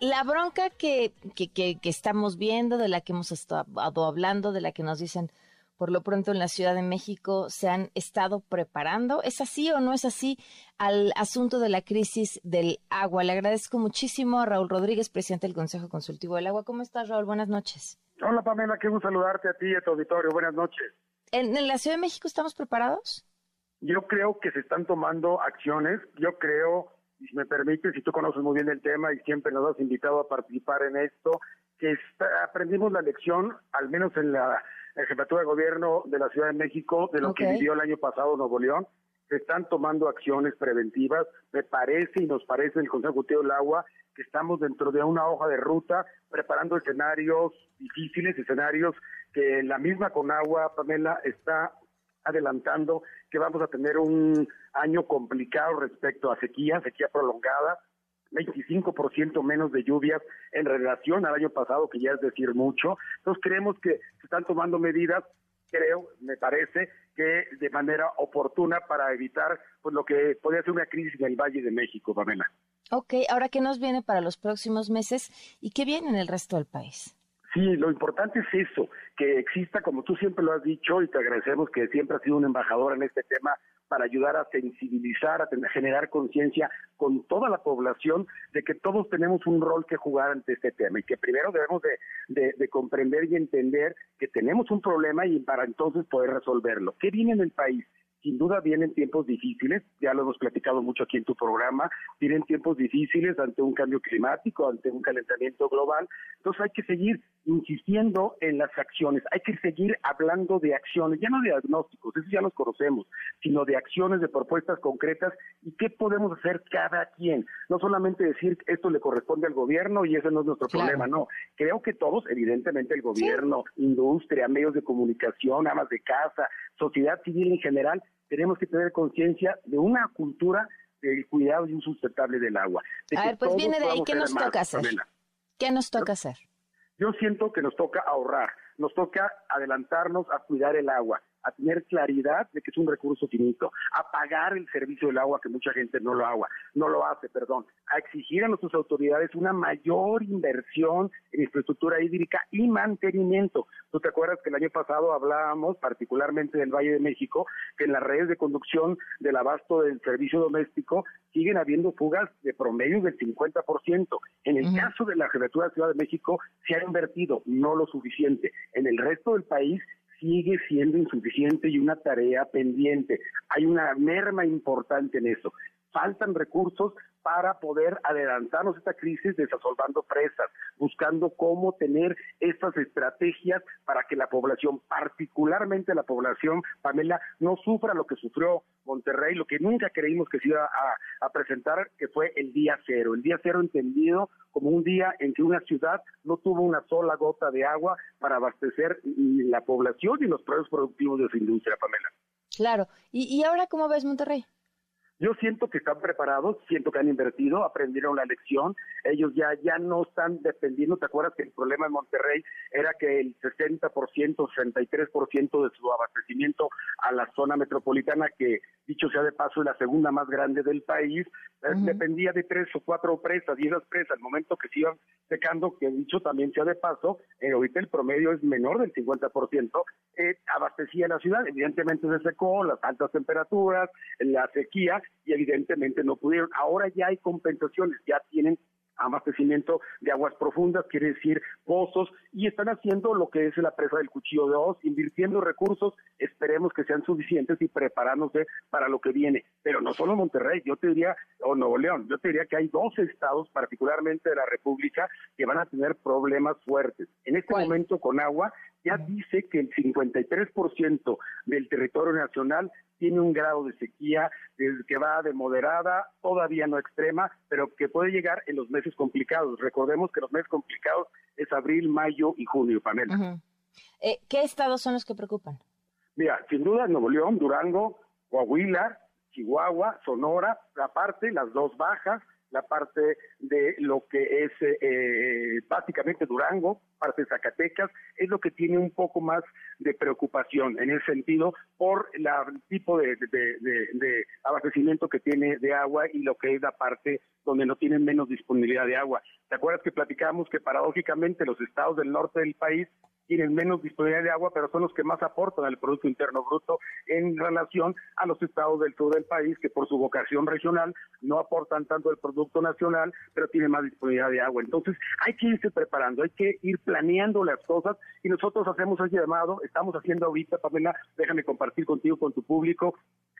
La bronca que, que, que, que estamos viendo, de la que hemos estado hablando, de la que nos dicen por lo pronto en la Ciudad de México se han estado preparando. ¿Es así o no es así al asunto de la crisis del agua? Le agradezco muchísimo a Raúl Rodríguez, presidente del Consejo Consultivo del Agua. ¿Cómo estás, Raúl? Buenas noches. Hola, Pamela, qué gusto saludarte a ti y a tu auditorio. Buenas noches. ¿En, la Ciudad de México estamos preparados? Yo creo que se están tomando acciones. Yo creo, si me permites, si tú conoces muy bien el tema y siempre nos has invitado a participar en esto, que aprendimos la lección, al menos en la el jefatura de gobierno de la Ciudad de México de lo que vivió el año pasado Nuevo León. Se están tomando acciones preventivas. Me parece y nos parece el Consejo Ejecutivo del Agua que estamos dentro de una hoja de ruta preparando escenarios difíciles, escenarios que la misma Conagua, Pamela, está adelantando que vamos a tener un año complicado respecto a sequía, sequía prolongada, 25% menos de lluvias en relación al año pasado, que ya es decir mucho. Entonces creemos que se están tomando medidas, creo, me parece, que de manera oportuna para evitar pues lo que podría ser una crisis en el Valle de México, Pamela. Ok, ahora, ¿qué nos viene para los próximos meses y qué viene en el resto del país? Sí, lo importante es eso, que exista, como tú siempre lo has dicho, y te agradecemos que siempre has sido un embajador en este tema, para ayudar a sensibilizar, a, generar conciencia con toda la población de que todos tenemos un rol que jugar ante este tema y que primero debemos de, de comprender y entender que tenemos un problema y para entonces poder resolverlo. ¿Qué viene en el país? Sin duda vienen tiempos difíciles, ya lo hemos platicado mucho aquí en tu programa, vienen tiempos difíciles ante un cambio climático, ante un calentamiento global, entonces hay que seguir insistiendo en las acciones, hay que seguir hablando de acciones, ya no de diagnósticos, eso ya los conocemos, sino de acciones, de propuestas concretas y qué podemos hacer cada quien, no solamente decir esto le corresponde al gobierno y ese no es nuestro problema, no, creo que todos, evidentemente el gobierno, industria, medios de comunicación, amas de casa, sociedad civil en general, tenemos que tener conciencia de una cultura del cuidado y un sustentable del agua. a ver, pues viene de ahí, ¿qué nos toca hacer? ¿Qué nos toca hacer? Yo siento que nos toca ahorrar, nos toca adelantarnos a cuidar el agua, a tener claridad de que es un recurso finito, a pagar el servicio del agua que mucha gente no lo agua, no lo hace, perdón, a exigir a nuestras autoridades una mayor inversión en infraestructura hídrica y mantenimiento. Tú te acuerdas que el año pasado hablábamos particularmente del Valle de México, que en las redes de conducción del abasto del servicio doméstico siguen habiendo fugas de promedio del 50%. En el caso de la Jefatura de Ciudad de México se ha invertido, no lo suficiente. En el resto del país sigue siendo insuficiente y una tarea pendiente. Hay una merma importante en eso. Faltan recursos para poder adelantarnos esta crisis desasolvando presas, buscando cómo tener estas estrategias para que la población, particularmente la población, Pamela, no sufra lo que sufrió Monterrey, lo que nunca creímos que se iba a, presentar, que fue el día cero. El día cero entendido como un día en que una ciudad no tuvo una sola gota de agua para abastecer la población y los procesos productivos de su industria, Pamela. Claro. ¿Y, y ahora cómo ves Monterrey? Yo siento que están preparados, siento que han invertido, aprendieron la lección. Ellos ya ya no están dependiendo. ¿Te acuerdas que el problema en Monterrey era que el 60%, 63% de su abastecimiento a la zona metropolitana, que dicho sea de paso es la segunda más grande del país, eh, dependía de tres o cuatro presas y esas presas, al momento que se iban secando, que dicho también sea de paso, eh, ahorita el promedio es menor del 50%, eh, abastecía la ciudad. Evidentemente se secó, las altas temperaturas, la sequía y evidentemente no pudieron. Ahora ya hay compensaciones, ya tienen abastecimiento de aguas profundas, quiere decir pozos, y están haciendo lo que es la presa del cuchillo de Oz, invirtiendo recursos, esperemos que sean suficientes y preparándose para lo que viene. Pero no solo Monterrey, yo te diría, o Nuevo León, yo te diría que hay dos estados, particularmente de la República, que van a tener problemas fuertes. En este momento con agua, ya dice que el 53% del territorio nacional tiene un grado de sequía que va de moderada, todavía no extrema, pero que puede llegar en los meses complicados. Recordemos que los meses complicados es abril, mayo y junio, Pamela. Eh, ¿Qué estados son los que preocupan? Mira, sin duda Nuevo León, Durango, Coahuila, Chihuahua, Sonora, aparte las dos bajas, la parte de lo que es eh, básicamente Durango, parte de Zacatecas, es lo que tiene un poco más de preocupación en ese sentido por el tipo de, de, abastecimiento que tiene de agua y lo que es la parte donde no tienen menos disponibilidad de agua. ¿Te acuerdas que platicamos que paradójicamente los estados del norte del país tienen menos disponibilidad de agua, pero son los que más aportan al Producto Interno Bruto en relación a los estados del sur del país, que por su vocación regional no aportan tanto el Producto Nacional, pero tienen más disponibilidad de agua. Entonces, hay que irse preparando, hay que ir planeando las cosas y nosotros hacemos ese llamado, estamos haciendo ahorita, Pamela, déjame compartir contigo, con tu público,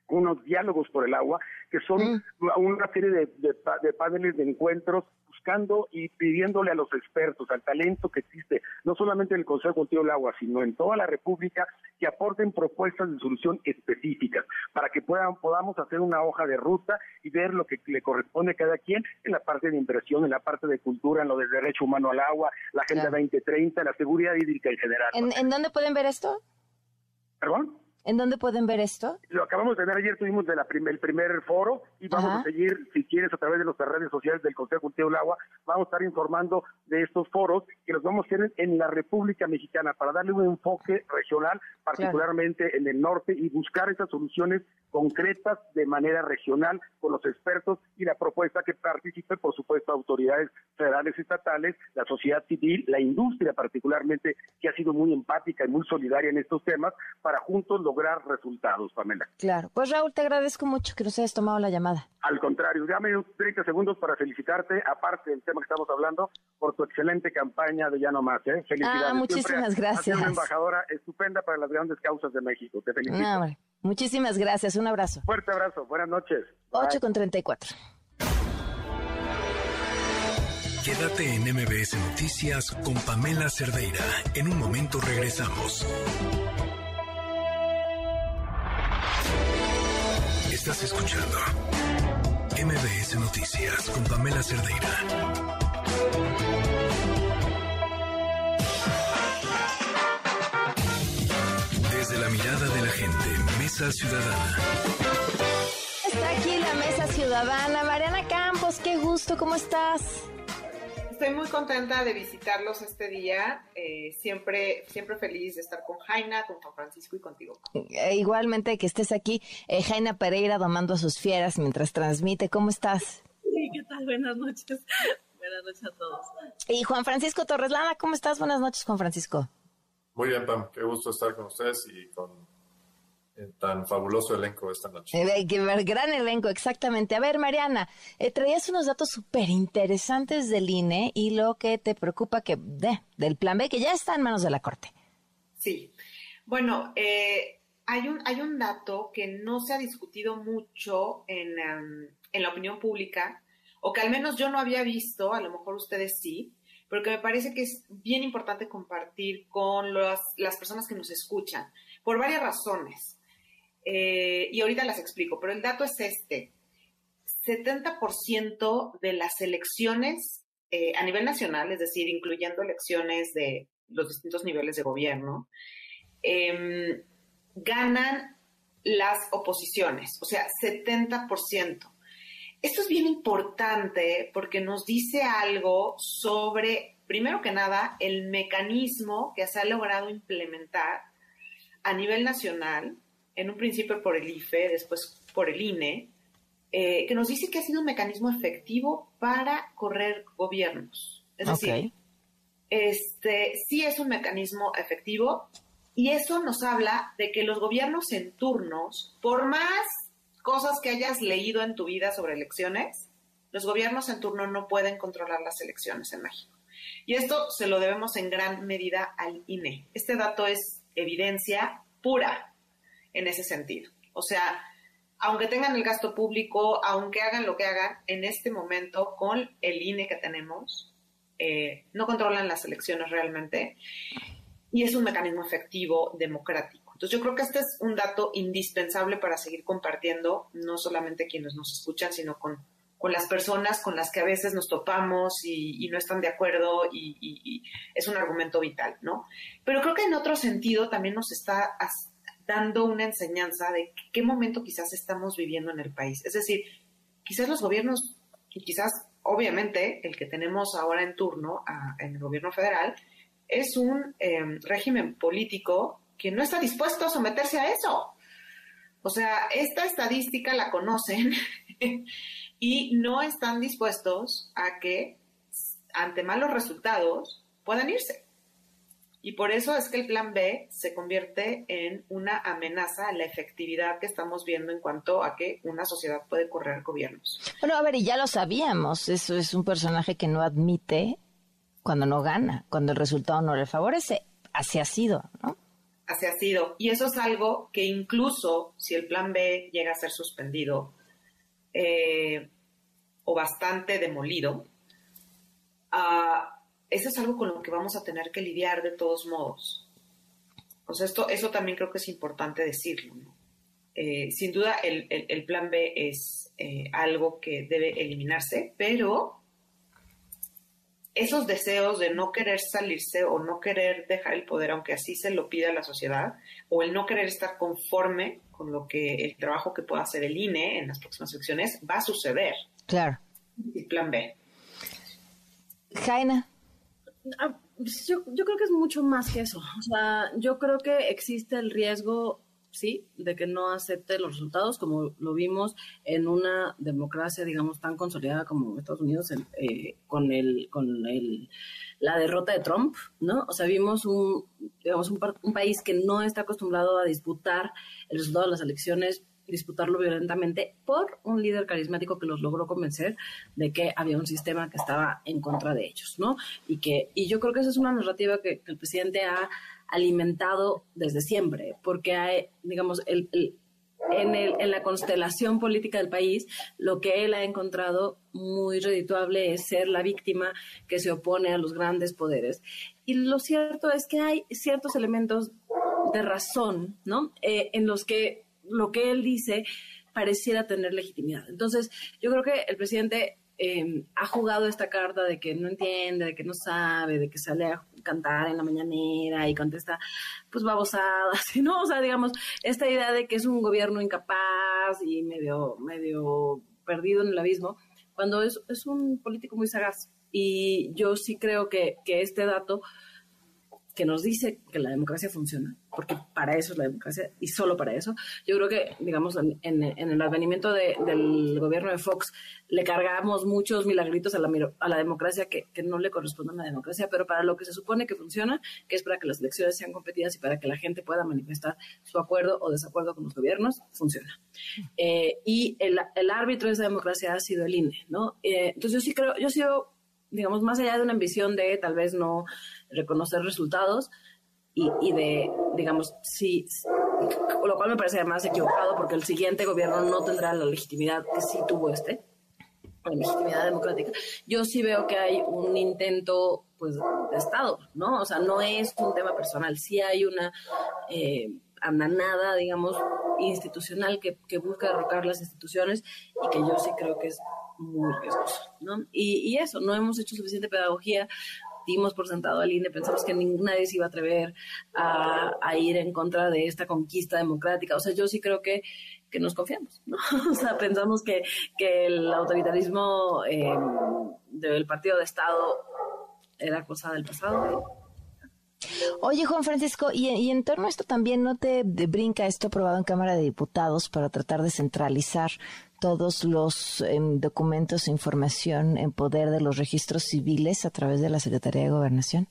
unos diálogos por el agua, que son mm. una serie de, de paneles de encuentros buscando y pidiéndole a los expertos, al talento que existe, no solamente en el Consejo Contigo del Agua, sino en toda la República, que aporten propuestas de solución específicas para que puedan, podamos hacer una hoja de ruta y ver lo que le corresponde a cada quien en la parte de inversión, en la parte de cultura, en lo del derecho humano al agua, la Agenda 2030, la seguridad hídrica en general. ¿En, ¿En dónde pueden ver esto? ¿Perdón? ¿En dónde pueden ver esto? Lo acabamos de ver ayer, tuvimos de la el primer foro y vamos a seguir, si quieres, a través de nuestras redes sociales del Consejo Cultivo del Agua, vamos a estar informando de estos foros que los vamos a hacer en la República Mexicana para darle un enfoque regional, particularmente en el norte, y buscar esas soluciones concretas de manera regional con los expertos y la propuesta que participe, por supuesto, autoridades federales, estatales, la sociedad civil, la industria particularmente, que ha sido muy empática y muy solidaria en estos temas, para juntos lograr lograr resultados, Pamela. Claro. Pues Raúl, te agradezco mucho que nos hayas tomado la llamada. Al contrario, dame 30 segundos para felicitarte, aparte del tema que estamos hablando, por tu excelente campaña de Ya No Más. ¿eh? Felicidades. Ah, muchísimas gracias. una embajadora estupenda para las grandes causas de México. Te felicito. muchísimas gracias. Un abrazo. Fuerte abrazo. Buenas noches. 8 con 34. Quédate en MBS Noticias con Pamela Cerdeira. En un momento regresamos. Estás escuchando MBS Noticias con Pamela Cerdeira. Desde la mirada de la gente, Mesa Ciudadana. Está aquí la Mesa Ciudadana. Mariana Campos, qué gusto, ¿cómo estás? Estoy muy contenta de visitarlos este día. Eh, siempre, siempre feliz de estar con Jaina, con Juan Francisco y contigo. Eh, igualmente que estés aquí, eh, Jaina Pereira domando a sus fieras mientras transmite. ¿Cómo estás? Sí, ¿qué tal? Buenas noches. Buenas noches a todos. Y Juan Francisco Torres Lana, ¿cómo estás? Buenas noches, Juan Francisco. Muy bien, Pam. Qué gusto estar con ustedes y con tan fabuloso elenco esta noche. Eh, gran elenco, exactamente. A ver, Mariana, eh, traías unos datos súper interesantes del INE y lo que te preocupa que de, del plan B, que ya está en manos de la Corte. Sí. Bueno, eh, hay, un, hay un dato que no se ha discutido mucho en, em, en la opinión pública, o que al menos yo no había visto, a lo mejor ustedes sí, pero que me parece que es bien importante compartir con las personas que nos escuchan, por varias razones. Eh, y ahorita las explico, pero el dato es este. 70% de las elecciones eh, a nivel nacional, es decir, incluyendo elecciones de los distintos niveles de gobierno, em, ganan las oposiciones, o sea, 70%. Esto es bien importante porque nos dice algo sobre, primero que nada, el mecanismo que se ha logrado implementar a nivel nacional en un principio por el IFE, después por el INE, eh, que nos dice que ha sido un mecanismo efectivo para correr gobiernos. Es decir, este, sí es un mecanismo efectivo y eso nos habla de que los gobiernos en turnos, por más cosas que hayas leído en tu vida sobre elecciones, los gobiernos en turno no pueden controlar las elecciones en México. Y esto se lo debemos en gran medida al INE. Este dato es evidencia pura en ese sentido. O sea, aunque tengan el gasto público, aunque hagan lo que hagan, en este momento con el INE que tenemos, eh, no controlan las elecciones realmente y es un mecanismo efectivo democrático. Entonces yo creo que este es un dato indispensable para seguir compartiendo, no solamente quienes nos escuchan, sino con, con las personas con las que a veces nos topamos y, no están de acuerdo y, y, es un argumento vital, ¿no? Pero creo que en otro sentido también nos está dando una enseñanza de qué momento quizás estamos viviendo en el país. Es decir, quizás los gobiernos, y quizás obviamente el que tenemos ahora en turno en el gobierno federal, es un em, régimen político que no está dispuesto a someterse a eso. O sea, esta estadística la conocen y no están dispuestos a que ante malos resultados puedan irse. Y por eso es que el plan B se convierte en una amenaza a la efectividad que estamos viendo en cuanto a que una sociedad puede correr gobiernos. Bueno, a ver, y ya lo sabíamos, eso es un personaje que no admite cuando no gana, cuando el resultado no le favorece. Así ha sido, ¿no? Así ha sido. Y eso es algo que incluso si el plan B llega a ser suspendido eh, o bastante demolido, uh, eso es algo con lo que vamos a tener que lidiar de todos modos. O sea, esto, eso también creo que es importante decirlo. Eh, sin duda, el, plan B es eh, algo que debe eliminarse, pero esos deseos de no querer salirse o no querer dejar el poder, aunque así se lo pida la sociedad, o el no querer estar conforme con lo que el trabajo que pueda hacer el INE en las próximas elecciones, va a suceder. Claro. El plan B. Jaina. Ah, pues yo, yo creo que es mucho más que eso. O sea, yo creo que existe el riesgo sí, de que no acepte los resultados, como lo vimos en una democracia, digamos, tan consolidada como Estados Unidos eh, con el con el, la derrota de Trump, ¿no? O sea, vimos un, digamos, un, un, país que no está acostumbrado a disputar el resultado de las elecciones disputarlo violentamente por un líder carismático que los logró convencer de que había un sistema que estaba en contra de ellos, ¿no? Y que y yo creo que esa es una narrativa que, el presidente ha alimentado desde siempre, porque hay, digamos, el, en, el, en, la constelación política del país, lo que él ha encontrado muy redituable es ser la víctima que se opone a los grandes poderes. Y lo cierto es que hay ciertos elementos de razón, ¿no? Eh, en los que lo que él dice pareciera tener legitimidad. Entonces, yo creo que el presidente em, ha jugado esta carta de que no entiende, de que no sabe, de que sale a cantar en la mañanera y contesta, pues babosadas, ¿no? O sea, digamos, esta idea de que es un gobierno incapaz y medio, medio perdido en el abismo, cuando es, es un político muy sagaz Y yo sí creo que, que este dato que nos dice que la democracia funciona, porque para eso es la democracia y solo para eso. Yo creo que, digamos, en, el advenimiento del gobierno de Fox le cargamos muchos milagritos a la, a la democracia que, que, no le corresponden a la democracia, pero para lo que se supone que funciona, que es para que las elecciones sean competidas y para que la gente pueda manifestar su acuerdo o desacuerdo con los gobiernos, funciona. Eh, y el, el, árbitro de esa democracia ha sido el INE, ¿no? Eh, entonces yo sí creo, yo sí digamos, más allá de una ambición de tal vez no reconocer resultados y, y de, digamos, sí, lo cual me parece además equivocado porque el siguiente gobierno no tendrá la legitimidad que sí tuvo este, la legitimidad democrática. Yo sí veo que hay un intento, pues, de Estado, ¿no? O sea, no es un tema personal, sí hay una eh, andanada, digamos, institucional que, que busca derrocar las instituciones y que yo sí creo que es muy riesgoso, ¿no? Y, y, eso, no hemos hecho suficiente pedagogía, dimos por sentado al INE, pensamos que ninguna nadie se iba a atrever a, ir en contra de esta conquista democrática. O sea, yo sí creo que, que nos confiamos, ¿no? O sea, pensamos que, que el autoritarismo eh, del partido de Estado era cosa del pasado. Oye, Juan Francisco, y, en torno a esto también no te brinca esto aprobado en Cámara de Diputados para tratar de centralizar todos los em, documentos e información en poder de los registros civiles a través de la Secretaría de Gobernación?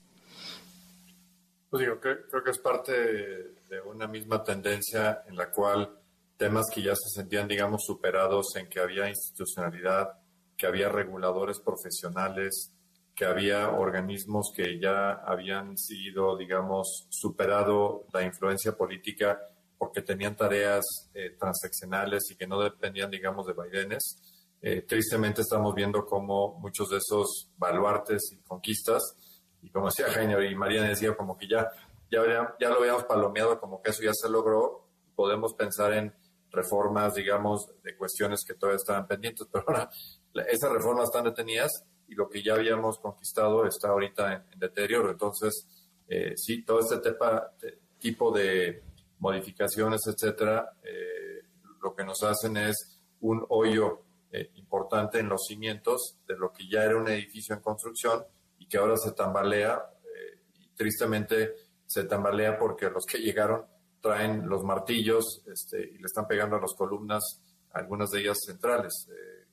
Pues digo, creo, que es parte de una misma tendencia en la cual temas que ya se sentían, digamos, superados en que había institucionalidad, que había reguladores profesionales, que había organismos que ya habían sido, digamos, superado la influencia política porque tenían tareas eh, transaccionales y que no dependían, digamos, de Bidenes. Eh, tristemente estamos viendo cómo muchos de esos baluartes y conquistas, y como decía Jaime y María decía, como que ya, ya, ya lo habíamos palomeado, como que eso ya se logró, podemos pensar en reformas, digamos, de cuestiones que todavía estaban pendientes, pero ahora esas reformas están detenidas y lo que ya habíamos conquistado está ahorita en, deterioro. Entonces, eh, sí, todo este tipo de modificaciones, etcétera, eh, lo que nos hacen es un hoyo eh, importante en los cimientos de lo que ya era un edificio en construcción y que ahora se tambalea eh, y tristemente se tambalea porque los que llegaron traen los martillos este, y le están pegando a las columnas, algunas de ellas centrales.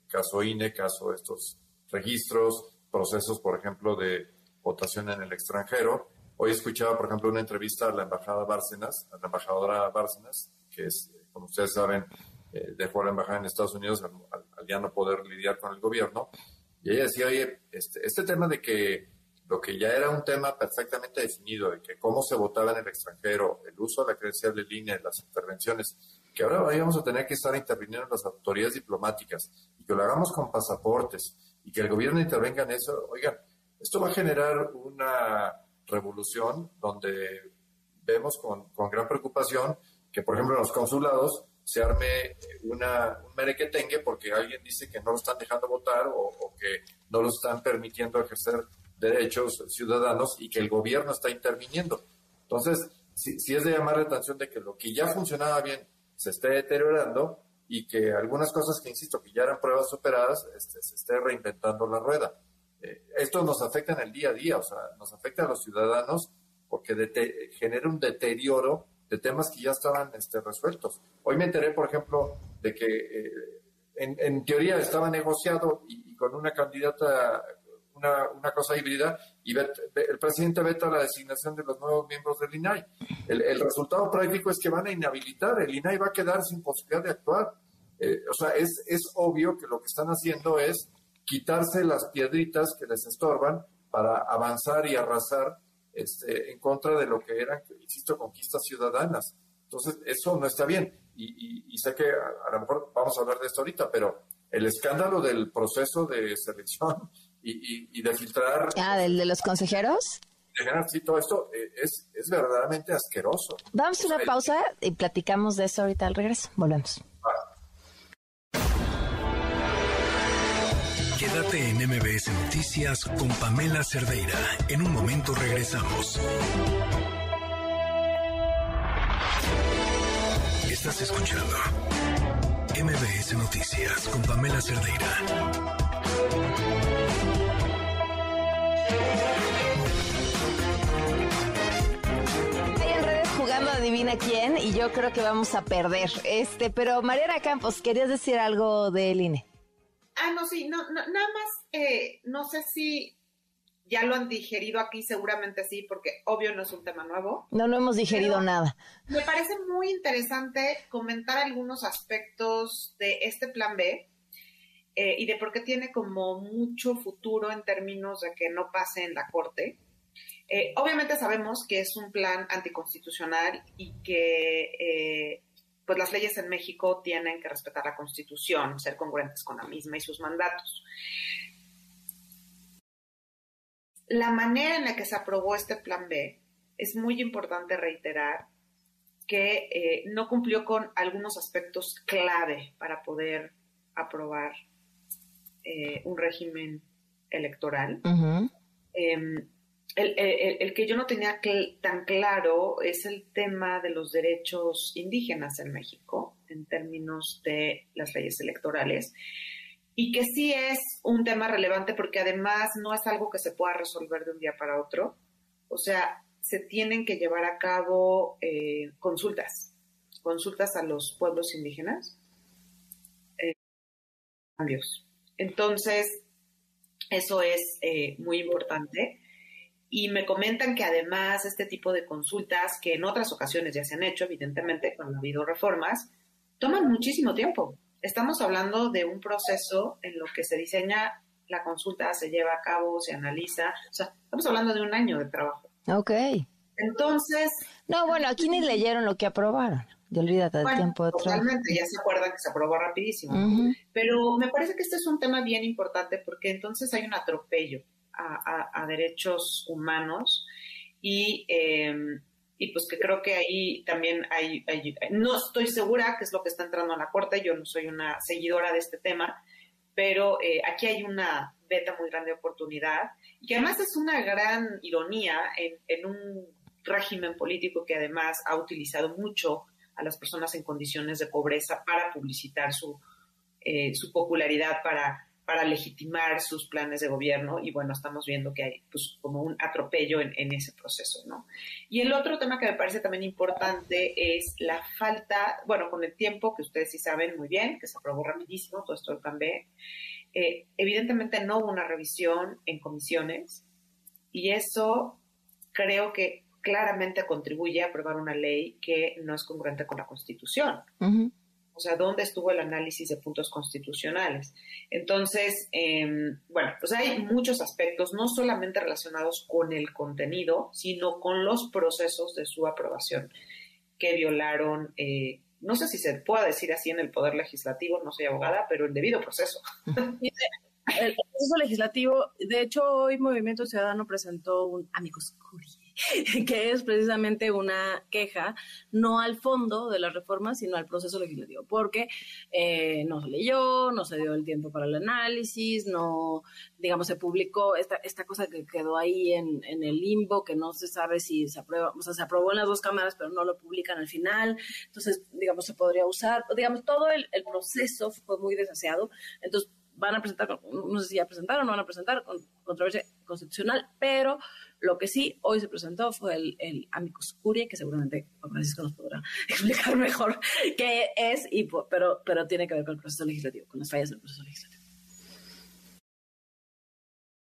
caso INE, caso estos registros, procesos, por ejemplo, de votación en el extranjero, Hoy escuchaba, por ejemplo, una entrevista a la embajada Bárcenas, a la embajadora Bárcenas, que es, como ustedes saben, eh, dejó la embajada en Estados Unidos al, ya no poder lidiar con el gobierno. Y ella decía, oye, este, este tema de que lo que ya era un tema perfectamente definido, de que cómo se votaba en el extranjero, el uso de la credencial de línea, las intervenciones, que ahora vayamos a tener que estar interviniendo las autoridades diplomáticas y que lo hagamos con pasaportes y que el gobierno intervenga en eso, oigan, esto va a generar una revolución donde vemos con, con, gran preocupación que, por ejemplo, en los consulados se arme una, un merequetengue porque alguien dice que no lo están dejando votar o, que no lo están permitiendo ejercer derechos ciudadanos y que el gobierno está interviniendo. Entonces, si, si es de llamar la atención de que lo que ya funcionaba bien se esté deteriorando y que algunas cosas que, insisto, que ya eran pruebas superadas, este, se esté reinventando la rueda. Esto nos afecta en el día a día, o sea, nos afecta a los ciudadanos porque genera un deterioro de temas que ya estaban este, resueltos. Hoy me enteré, por ejemplo, de que eh, en, teoría estaba negociado y, con una candidata, una, cosa híbrida, y el presidente veta la designación de los nuevos miembros del INAI. El, resultado práctico es que van a inhabilitar, el INAI va a quedar sin posibilidad de actuar. Eh, o sea, es obvio que lo que están haciendo es quitarse las piedritas que les estorban para avanzar y arrasar este, en contra de lo que eran, insisto, conquistas ciudadanas. Entonces, eso no está bien. Y, sé que a, lo mejor vamos a hablar de esto ahorita, pero el escándalo del proceso de selección y, de filtrar... Ah, ¿del de los consejeros? Sí, todo esto eh, es, es verdaderamente asqueroso. Vamos a una pausa y platicamos de eso ahorita al regreso. Volvemos. Quédate en MBS Noticias con Pamela Cerdeira. En un momento regresamos. Estás escuchando MBS Noticias con Pamela Cerdeira. jugando Adivina quién y yo creo que vamos a perder. Este, pero Mariana Campos, ¿querías decir algo del INE? Ah, no, sí, no, nada más, eh, no sé si ya lo han digerido aquí, seguramente sí, porque obvio no es un tema nuevo. No, no hemos digerido nada. Me parece muy interesante comentar algunos aspectos de este plan B eh, y de por qué tiene como mucho futuro en términos de que no pase en la Corte. Eh, obviamente sabemos que es un plan anticonstitucional y que eh, pues las leyes en México tienen que respetar la Constitución, ser congruentes con la misma y sus mandatos. La manera en la que se aprobó este plan B es muy importante reiterar que eh, no cumplió con algunos aspectos clave para poder aprobar un régimen electoral el, que yo no tenía tan claro es el tema de los derechos indígenas en México en términos de las leyes electorales y que sí es un tema relevante porque además no es algo que se pueda resolver de un día para otro. O sea, se tienen que llevar a cabo eh, consultas, consultas a los pueblos indígenas. Eh, Entonces, eso es eh, muy importante y me comentan que además este tipo de consultas, que en otras ocasiones ya se han hecho, evidentemente, cuando ha habido reformas, toman muchísimo tiempo. Estamos hablando de un proceso en lo que se diseña la consulta, se lleva a cabo, se analiza. O sea, estamos hablando de un año de trabajo. Ok. Entonces. No, bueno, aquí ni leyeron lo que aprobaron. Olvídate del tiempo de Totalmente, ya se acuerdan que se aprobó rapidísimo. Pero me parece que este es un tema bien importante porque entonces hay un atropello a, derechos humanos y, em, y, pues que creo que ahí también hay, no estoy segura qué es lo que está entrando a la Corte, yo no soy una seguidora de este tema, pero eh, aquí hay una beta muy grande de oportunidad y que además es una gran ironía en, en un régimen político que además ha utilizado mucho a las personas en condiciones de pobreza para publicitar su, eh, su popularidad, para para legitimar sus planes de gobierno y bueno, estamos viendo que hay pues como un atropello en, ese proceso, ¿no? Y el otro tema que me parece también importante es la falta, bueno, con el tiempo que ustedes sí saben muy bien, que se aprobó rapidísimo todo esto del plan B, eh, evidentemente no hubo una revisión en comisiones y eso creo que claramente contribuye a aprobar una ley que no es congruente con la Constitución. O sea, ¿dónde estuvo el análisis de puntos constitucionales? Entonces, em, bueno, pues hay muchos aspectos, no solamente relacionados con el contenido, sino con los procesos de su aprobación que violaron, eh, no sé si se puede decir así en el Poder Legislativo, no soy abogada, pero el debido proceso. el proceso legislativo, de hecho, hoy Movimiento Ciudadano presentó un amigos curios que es precisamente una queja no al fondo de la reforma, sino al proceso legislativo, porque eh, no se leyó, no se dio el tiempo para el análisis, no, digamos, se publicó esta, esta cosa que quedó ahí en, en el limbo, que no se sabe si se aprueba, o sea, se aprobó en las dos cámaras, pero no lo publican al final, entonces, digamos, se podría usar, digamos, todo el, el proceso fue muy desasiado, entonces van a presentar, no sé si ya presentaron no van a presentar controversia constitucional, pero lo que sí hoy se presentó fue el, el amicus curiae, que seguramente Francisco nos podrá explicar mejor qué es, y, pero, pero tiene que ver con el proceso legislativo, con las fallas del proceso legislativo.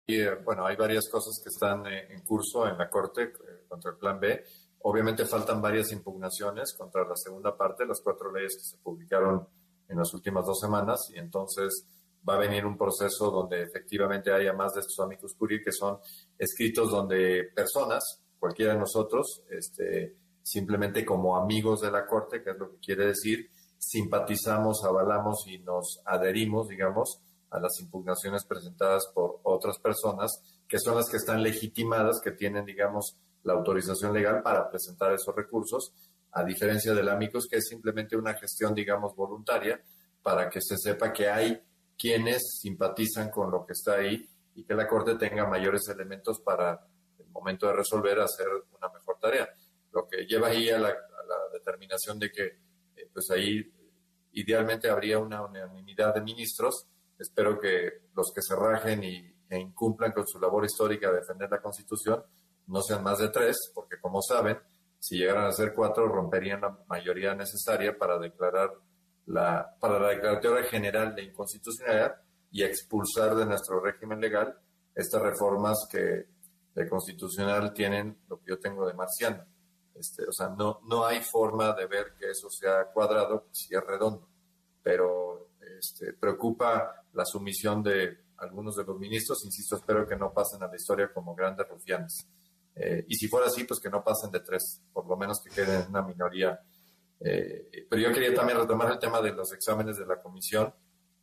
Y eh, bueno, hay varias cosas que están eh, en curso en la Corte eh, contra el Plan B. Obviamente faltan varias impugnaciones contra la segunda parte, las cuatro leyes que se publicaron en las últimas dos semanas, y entonces va a venir un proceso donde efectivamente haya más de estos amigos curiae que son escritos donde personas, cualquiera de nosotros, este, simplemente como amigos de la Corte, que es lo que quiere decir, simpatizamos, avalamos y nos adherimos, digamos, a las impugnaciones presentadas por otras personas, que son las que están legitimadas, que tienen, digamos, la autorización legal para presentar esos recursos, a diferencia del amigos, que es simplemente una gestión, digamos, voluntaria, para que se sepa que hay quienes simpatizan con lo que está ahí y que la Corte tenga mayores elementos para el momento de resolver hacer una mejor tarea. Lo que lleva ahí a la, determinación de que eh, pues ahí idealmente habría una unanimidad de ministros. Espero que los que se rajen y que incumplan con su labor histórica de defender la Constitución no sean más de tres, porque como saben, si llegaran a ser cuatro, romperían la mayoría necesaria para declarar la, para la declaratoria general de inconstitucionalidad y expulsar de nuestro régimen legal estas reformas que de constitucional tienen lo que yo tengo de marciano. Este, o sea, no, no hay forma de ver que eso sea cuadrado si es redondo, pero este, preocupa la sumisión de algunos de los ministros, insisto, espero que no pasen a la historia como grandes rufianes. Eh, y si fuera así, pues que no pasen de tres, por lo menos que queden en una minoría. Eh, pero yo quería también retomar el tema de los exámenes de la comisión.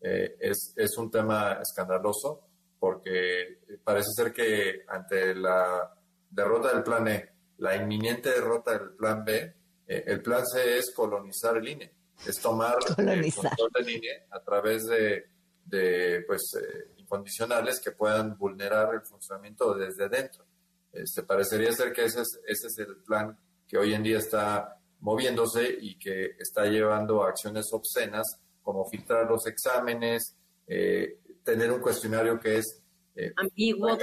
Eh, es, es un tema escandaloso porque parece ser que ante la derrota del plan E, la inminente derrota del plan B, el plan C es colonizar el INE, es tomar el control del INE a través de, de pues, incondicionales que puedan vulnerar el funcionamiento desde dentro. Este, parecería ser que ese es, ese es el plan que hoy en día está moviéndose y que está llevando a acciones obscenas como filtrar los exámenes, eh, tener un cuestionario que es eh, ambiguo,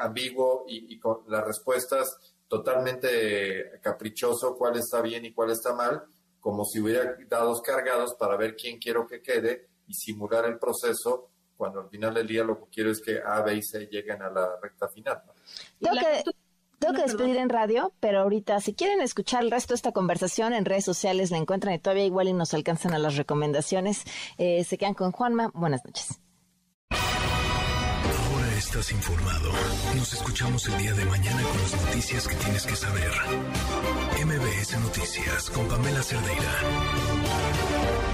ambiguo y, con las respuestas totalmente caprichoso, cuál está bien y cuál está mal, como si hubiera dados cargados para ver quién quiero que quede y simular el proceso cuando al final del día lo que quiero es que A, B y C lleguen a la recta final. Tengo que, despedir en radio, pero ahorita si quieren escuchar el resto de esta conversación en redes sociales la encuentran y todavía igual y nos alcanzan a las recomendaciones. Eh, se quedan con Juanma. Buenas noches. Ahora estás informado. Nos escuchamos el día de mañana con las noticias que tienes que saber. MBS Noticias con Pamela Cerdeira.